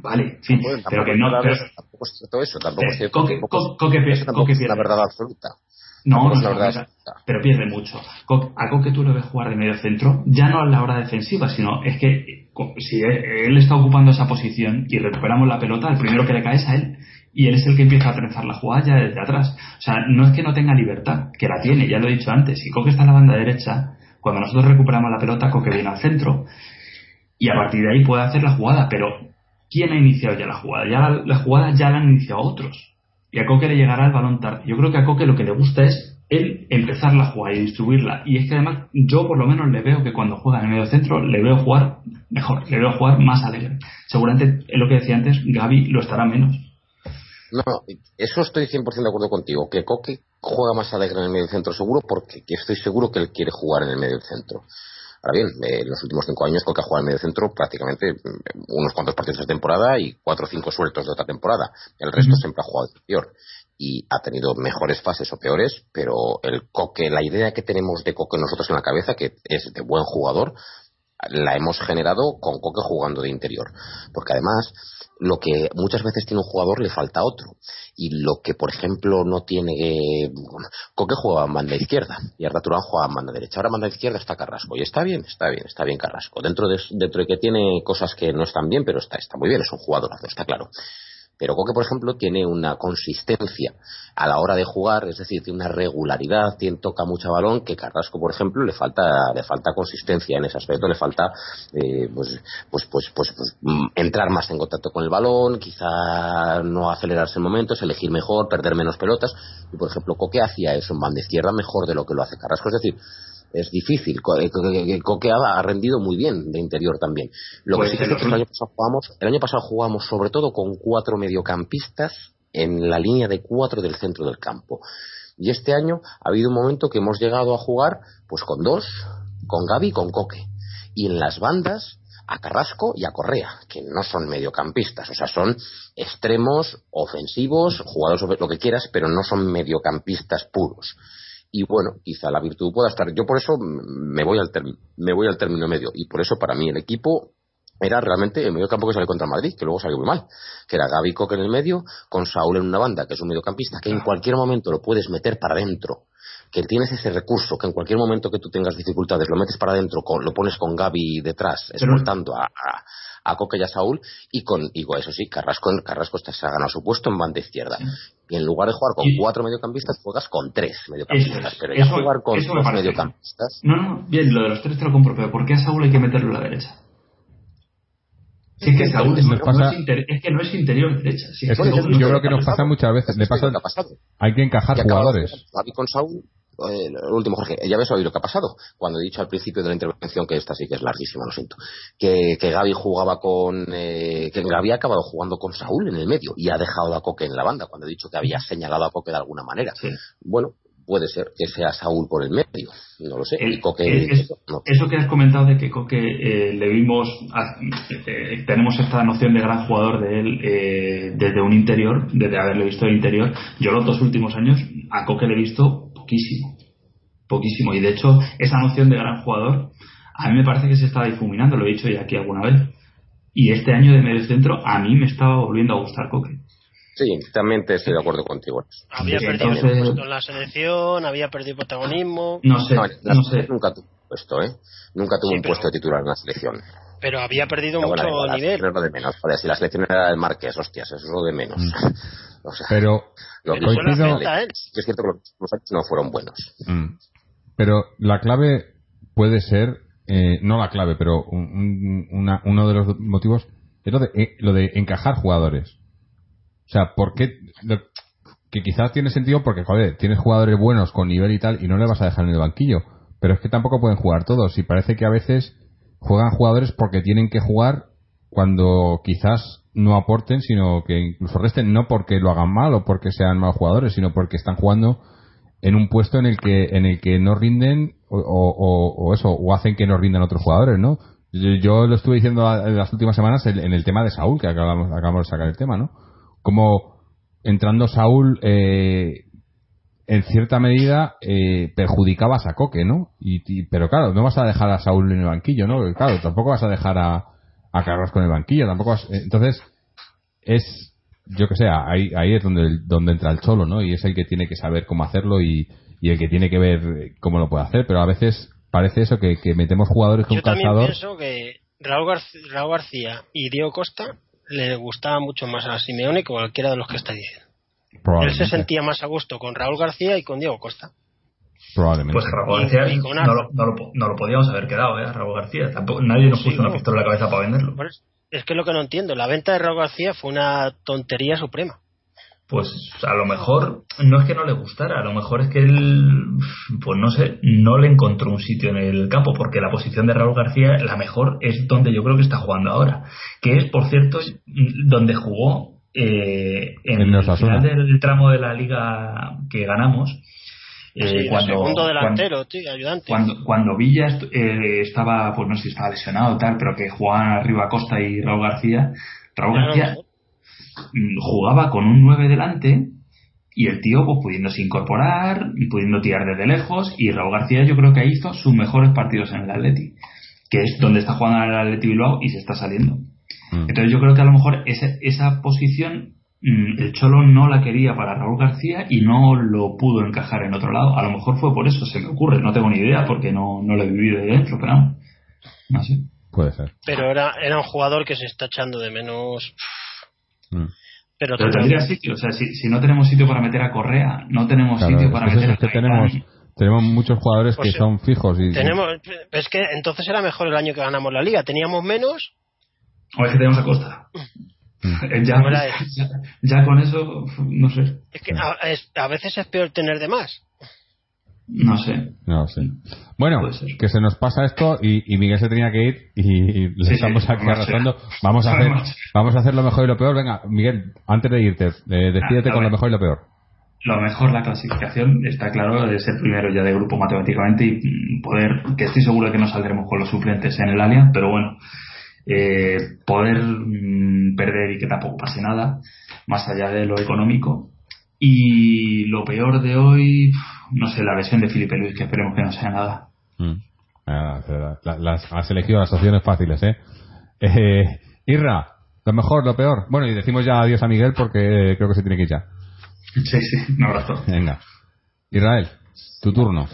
Vale, sí, pero que no. Pero, tampoco es cierto eso, tampoco es cierto. Coque, coque, es la verdad absoluta. No, no, es la verdad pero pierde mucho. A Coque tú lo ves jugar de medio centro, ya no a la hora defensiva, sino es que si él está ocupando esa posición y recuperamos la pelota, el primero que le cae es a él. Y él es el que empieza a trenzar la jugada ya desde atrás. O sea, no es que no tenga libertad, que la tiene, ya lo he dicho antes. Si Coque está en la banda derecha, cuando nosotros recuperamos la pelota, Coque viene al centro y a partir de ahí puede hacer la jugada, pero ¿quién ha iniciado ya la jugada? Ya la, jugada ya la han iniciado otros. Y a Coque le llegará el balón tarde. Yo creo que a Coque lo que le gusta es él empezar la jugada y distribuirla. Y es que además yo por lo menos le veo que cuando juega en el medio centro le veo jugar mejor, le veo jugar más alegre. Seguramente es lo que decía antes, Gaby lo estará menos. No, eso estoy 100% de acuerdo contigo, que Coque juega más alegre en el medio centro seguro porque estoy seguro que él quiere jugar en el medio centro. Ahora bien, en los últimos cinco años Coque ha jugado en medio centro prácticamente mm, unos cuantos partidos de temporada y cuatro o cinco sueltos de otra temporada. El resto siempre ha jugado peor y ha tenido mejores fases o peores, pero el Coque, la idea que tenemos de Coque nosotros en la cabeza, que es de buen jugador, la hemos generado con Coque jugando de interior. Porque además, lo que muchas veces tiene un jugador le falta otro. Y lo que, por ejemplo, no tiene. Coque juega en banda izquierda y Arda Turán juega en banda derecha. Ahora en banda izquierda está Carrasco. Y está bien, está bien, está bien Carrasco. Dentro de, dentro de que tiene cosas que no están bien, pero está, está muy bien, es un jugadorazo, está claro. Pero Coque, por ejemplo, tiene una consistencia a la hora de jugar, es decir, tiene una regularidad, tiene, toca mucho balón, que Carrasco, por ejemplo, le falta, le falta consistencia en ese aspecto, le falta eh, pues, pues, pues, pues, pues mm, entrar más en contacto con el balón, quizá no acelerarse en momentos, elegir mejor, perder menos pelotas. Y, por ejemplo, Coque hacía eso en banda izquierda mejor de lo que lo hace Carrasco. Es decir, es difícil. Eh, Coque ha rendido muy bien de interior también. Lo que pues sí que es que el año pasado jugamos, el año pasado jugamos sobre todo con cuatro mediocampistas en la línea de cuatro del centro del campo. Y este año ha habido un momento que hemos llegado a jugar pues con dos, con Gaby y con Coque. Y en las bandas a Carrasco y a Correa, que no son mediocampistas, o sea, son extremos, ofensivos, jugadores lo que quieras, pero no son mediocampistas puros y bueno, quizá la virtud pueda estar. Yo por eso me voy al, me voy al término medio y por eso para mí el equipo era realmente el medio campo que salió contra Madrid, que luego salió muy mal, que era Gaby Coque en el medio, con Saúl en una banda, que es un mediocampista, que en cualquier momento lo puedes meter para adentro, que tienes ese recurso, que en cualquier momento que tú tengas dificultades lo metes para adentro, lo pones con Gaby detrás, exportando a, a Coque y a Saúl y con, y eso sí, Carrasco, Carrasco se ha ganado su puesto en banda izquierda. Y en lugar de jugar con cuatro mediocampistas, juegas con tres mediocampistas. pero ya jugar con dos mediocampistas. No, no, bien, lo de los tres te lo compro, pero ¿por qué a Saúl hay que meterlo a la derecha? es que Saúl es, que no es interior derecha. yo creo que nos pasa muchas veces. Le pasa, hay que encajar jugadores. con Saúl eh, el último, Jorge, ya ves oído lo que ha pasado. Cuando he dicho al principio de la intervención, que esta sí que es larguísima, lo siento, que, que Gaby jugaba con. Eh, que Gaby ha acabado jugando con Saúl en el medio y ha dejado a Coque en la banda, cuando he dicho que había señalado a Coque de alguna manera. Bueno, puede ser que sea Saúl por el medio, no lo sé. y Coque, Eso que has comentado de que Coque eh, le vimos, tenemos esta noción de gran jugador de él desde un interior, desde haberle visto el interior. Yo los dos últimos años a Coque le he visto poquísimo. Poquísimo. Y de hecho, esa noción de gran jugador, a mí me parece que se está difuminando, lo he dicho ya aquí alguna vez. Y este año de medio centro, a mí me estaba volviendo a gustar Coque. Sí, también estoy de acuerdo contigo. Había perdido puesto en la selección, había perdido protagonismo. No sé, no, sé. Nunca tuvo puesto, ¿eh? Nunca tuvo un puesto de titular en la selección. Pero había perdido mucho nivel. Es lo de menos. si la selección era el Marqués, hostias, eso es lo de menos. Mm. pero lo que es cierto que los años no fueron buenos. Mm. Pero la clave puede ser, eh, no la clave, pero uno de los motivos es lo de, eh, lo de encajar jugadores. O sea, ¿por qué? lo- que quizás tiene sentido porque, joder, tienes jugadores buenos con nivel y tal y no le vas a dejar en el banquillo. Pero es que tampoco pueden jugar todos y parece que a veces juegan jugadores porque tienen que jugar cuando quizás no aporten, sino que incluso resten, no porque lo hagan mal o porque sean malos jugadores, sino porque están jugando en un puesto en el que en el que no rinden o, o- o- eso o hacen que no rindan otros jugadores no yo, yo lo estuve diciendo en las últimas semanas en el tema de Saúl que acabamos, acabamos de sacar el tema no como entrando Saúl eh, en cierta medida eh, perjudicabas a Coque no y, y- pero claro no vas a dejar a Saúl en el banquillo no claro tampoco vas a dejar a a Carlos con el banquillo tampoco vas- eh, entonces es yo que sé, ahí, ahí es donde, donde entra el cholo, ¿no? Y es el que tiene que saber cómo hacerlo y, y el que tiene que ver eh, cómo lo puede hacer, pero a veces parece eso que, que metemos jugadores con Yo también calzador. pienso que Raúl García, Raúl García y Diego Costa le gustaba mucho más a Simeone que cualquiera de los que está diciendo. Él se sentía más a gusto con Raúl García y con Diego Costa. probablemente. Pues a Raúl García Y- y con no, lo, no, lo, po- no lo podíamos haber quedado, ¿eh? A Raúl García. Tampoco, nadie nos Sí, puso una pistola en la cabeza para venderlo. Es que es lo que no entiendo. La venta de Raúl García fue una tontería suprema. Pues a lo mejor no es que no le gustara, a lo mejor es que él, pues no sé, no le encontró un sitio en el campo, porque la posición de Raúl García, la mejor, es donde yo creo que está jugando ahora, que es, por cierto, donde jugó eh, en En el final del tramo de la liga que ganamos. eh, Sí, cuando, segundo cuando- delantero, tío, ayudante. Cuando, cuando Villa est- eh, estaba, pues no sé si estaba lesionado o tal, pero que jugaban arriba Costa y Raúl García, Raúl García mm, jugaba con un 9 delante y el tío pues pudiéndose incorporar y pudiendo tirar desde lejos y Raúl García yo creo que ahí hizo sus mejores partidos en el Atleti que es donde está jugando el Atleti Bilbao y se está saliendo Mm. entonces yo creo que a lo mejor esa, esa posición mm, el Cholo no la quería para Raúl García y no lo pudo encajar en otro lado a lo mejor fue por eso se me ocurre no tengo ni idea porque no, no lo he vivido de dentro pero no, no sé Puede ser. Pero era, era un jugador que se está echando de menos. Mm. Pero, tendría sitio o sea si, si no tenemos sitio para meter a Correa no tenemos Claro, sitio para meter a es que tenemos, tenemos muchos jugadores Pues que sí. son fijos y tenemos, es que entonces era mejor el año que ganamos la liga. Teníamos menos. O es que tenemos a Costa. Mm. ya, es. ya, ya con eso, no sé. Es que a, es- a veces es peor tener de más. No sé. No sé. Bueno, que se nos pasa esto y, y Miguel se tenía que ir y le Sí, estamos aquí vamos a- arrastrando. Vamos a hacer, vamos. a hacer lo mejor y lo peor. Venga, Miguel, antes de irte, eh, despídete Ah, a con lo mejor y lo peor. Lo mejor la clasificación está claro de ser primero ya de grupo matemáticamente y poder, que estoy seguro de que no saldremos con los suplentes en el Allianz, pero bueno, eh, poder mm, perder y que tampoco pase nada, más allá de lo económico. Y lo peor de hoy, no sé, la lesión de Felipe Luis, que esperemos que no sea nada. Mm. Ah, la- la- las, has elegido las opciones fáciles, ¿eh? eh Irra, lo mejor, lo peor. Bueno, y decimos ya adiós a Miguel porque creo que se tiene que ir ya. Sí, sí, un abrazo. Venga. Israel, tu turno.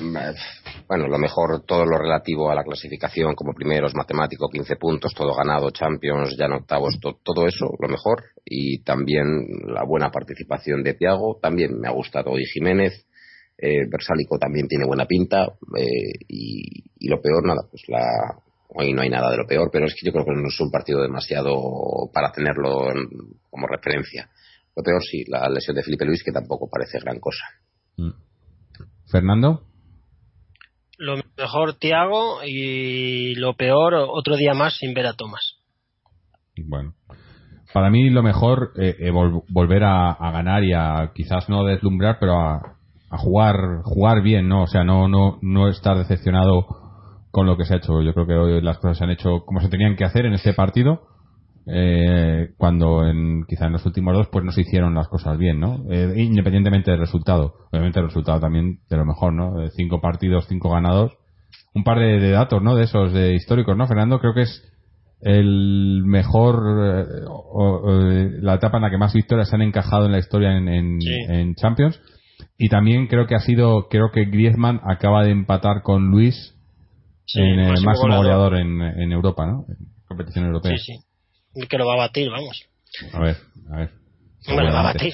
Bueno, lo mejor, todo lo relativo a la clasificación como primeros, matemático, 15 puntos, todo ganado, Champions, ya en octavos, to- todo eso, lo mejor. Y también la buena participación de Tiago, también me ha gustado hoy Jiménez, eh, Versálico también tiene buena pinta. eh, y, y lo peor, nada, pues la. Hoy no hay nada de lo peor, pero es que yo creo que no es un partido demasiado para tenerlo en- como referencia. Lo peor sí, la lesión de Felipe Luis, que tampoco parece gran cosa. Mm. Fernando. Lo mejor Tiago y lo peor otro día más sin ver a Tomás. Bueno, para mí lo mejor eh, eh, vol- volver a, a ganar y a quizás no deslumbrar, pero a, a jugar jugar bien, ¿no? O sea, no no no estar decepcionado con lo que se ha hecho. Yo creo que hoy las cosas se han hecho como se tenían que hacer en este partido. Eh, cuando en, quizá en los últimos dos pues no se hicieron las cosas bien, ¿no? Eh, independientemente del resultado. Obviamente el resultado también de lo mejor, ¿no? Eh, cinco partidos, cinco ganados. Un par de, de datos, ¿no? De esos de históricos, ¿no? Fernando, creo que es el mejor eh, o- o, eh, la etapa en la que más victorias se han encajado en la historia en, en, Sí. en Champions y también creo que ha sido creo que Griezmann acaba de empatar con Luis Sí, en el máximo máximo goleador. goleador en, en Europa ¿no? en competición europea Sí, sí. El que lo va a batir, vamos. a ver a ver Hombre, lo va a batir.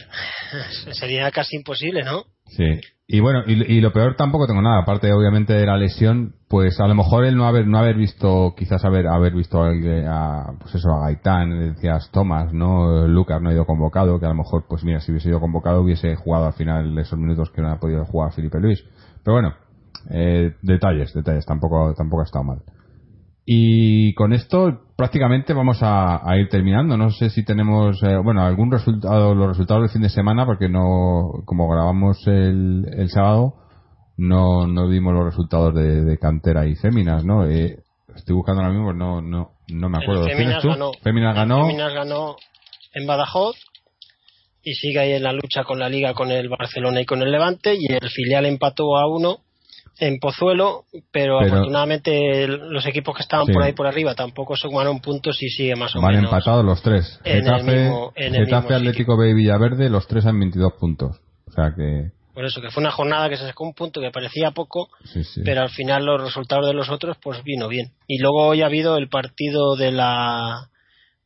Sería casi imposible, ¿no? sí Y bueno, y, lo peor tampoco tengo nada, aparte obviamente de la lesión, pues a lo mejor el no haber no haber visto, quizás haber haber visto a, pues eso, a Gaitán, decías Tomás, ¿no? Lucas no ha ido convocado, que a lo mejor, pues mira, si hubiese ido convocado hubiese jugado al final esos minutos que no ha podido jugar Felipe Luis. Pero bueno, eh, detalles, detalles, tampoco, tampoco ha estado mal. Y con esto prácticamente vamos a, ir terminando. No sé si tenemos, eh, bueno, algún resultado, los resultados del fin de semana, porque no, como grabamos el, el sábado, no, no vimos los resultados de, cantera y féminas, ¿no? Eh, estoy buscando ahora mismo, no, no, no me acuerdo. Féminas ganó. Féminas ganó. Féminas ganó en Badajoz y sigue ahí en la lucha con la liga con el Barcelona y con el Levante y el filial empató a uno en Pozuelo, pero, afortunadamente los equipos que estaban por ahí por arriba tampoco sumaron puntos y sigue más o menos. Van empatados los tres. Getafe, Getafe Atlético B y Villaverde, los tres han 22 puntos. O sea que. Por eso, que fue una jornada que se sacó un punto que parecía poco, pero al final los resultados de los otros pues vino bien. Y luego hoy ha habido el partido de la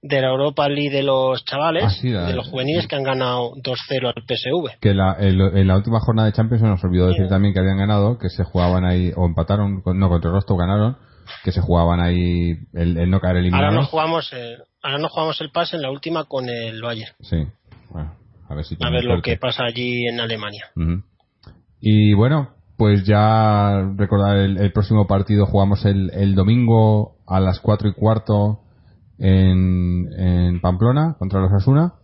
de la Europa League de los chavales, ah, de los juveniles que han ganado 2-0 al PSV. Que la, en la última jornada de Champions se nos olvidó decir también que habían ganado, que se jugaban ahí, o empataron, no, contra el Rostov ganaron, que se jugaban ahí el, no caer eliminado. Ahora no jugamos, eh, ahora no jugamos el pase en la última con el Bayern. Sí, bueno, a ver si A ver lo que pasa allí en Alemania. Y bueno, pues ya recordar el, el, próximo partido jugamos el, el domingo a las 4 y cuarto en, en Pamplona contra los Asuna.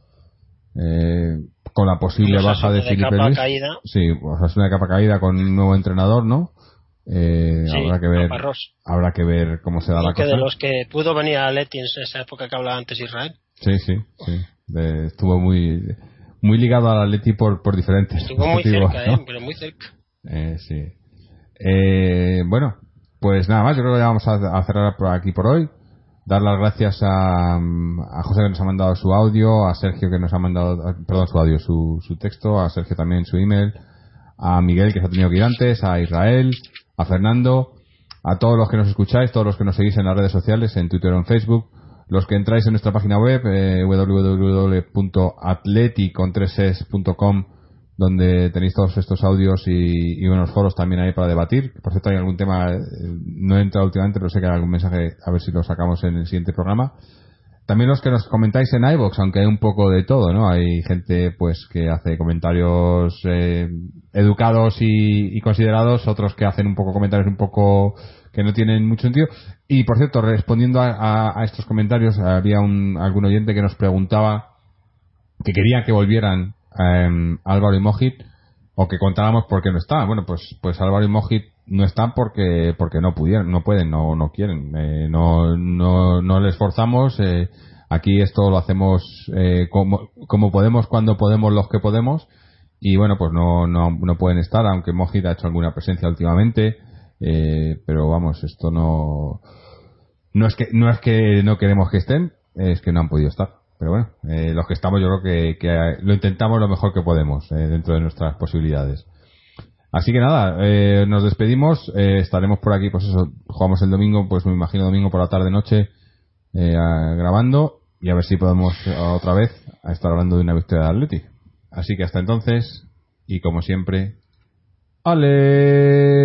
Eh, con la posible baja de, Felipe Luis. Caída. Sí, Osasuna de capa caída con un nuevo entrenador, ¿no? Eh, habrá que ver habrá que ver cómo se da la cosa. de los que pudo venir a Leti en esa época que hablaba antes Israel. Sí, sí, sí. estuvo muy muy ligado al Atleti por, por diferentes Estuvo muy cerca, eh, pero muy cerca. Eh, sí. Eh, bueno, pues nada más, yo creo que ya vamos a, a cerrar por aquí por hoy dar las gracias a, a, José que nos ha mandado su audio, a Sergio que nos ha mandado, perdón, su audio, su, su texto, a Sergio también su email, a Miguel que se ha tenido que ir antes, a Israel, a Fernando, a todos los que nos escucháis, todos los que nos seguís en las redes sociales, en Twitter o en Facebook, los que entráis en nuestra página web, eh, www.atleticontreses.com donde tenéis todos estos audios y, unos foros también ahí para debatir. Por cierto, hay algún tema, eh, no he entrado últimamente, pero sé que hay algún mensaje, a ver si lo sacamos en el siguiente programa. También los que nos comentáis en iVoox, aunque hay un poco de todo, ¿no? Hay gente, pues, que hace comentarios eh, educados y, considerados, otros que hacen un poco comentarios un poco que no tienen mucho sentido. Y, por cierto, respondiendo a, estos comentarios, había un, algún oyente que nos preguntaba que quería que volvieran eh, Álvaro y Mojit o que contáramos por qué no está. Bueno, pues, pues Álvaro y Mojit no están porque, porque no pudieron, no pueden, no, no quieren, eh, no, no, no les forzamos. Eh, aquí esto lo hacemos eh, como, como podemos, cuando podemos, los que podemos. Y bueno, pues no, no, no pueden estar, aunque Mojit ha hecho alguna presencia últimamente. Eh, pero vamos, esto no, no es que, no es que no queremos que estén, es que no han podido estar. Pero bueno, eh, los que estamos yo creo que, que, lo intentamos lo mejor que podemos eh, dentro de nuestras posibilidades. Así que nada, eh, nos despedimos, eh, estaremos por aquí, pues eso, jugamos el domingo, pues me imagino domingo por la tarde noche grabando y a ver si podemos otra vez estar hablando de una victoria de Atleti. Así que hasta entonces, y como siempre, Aleti.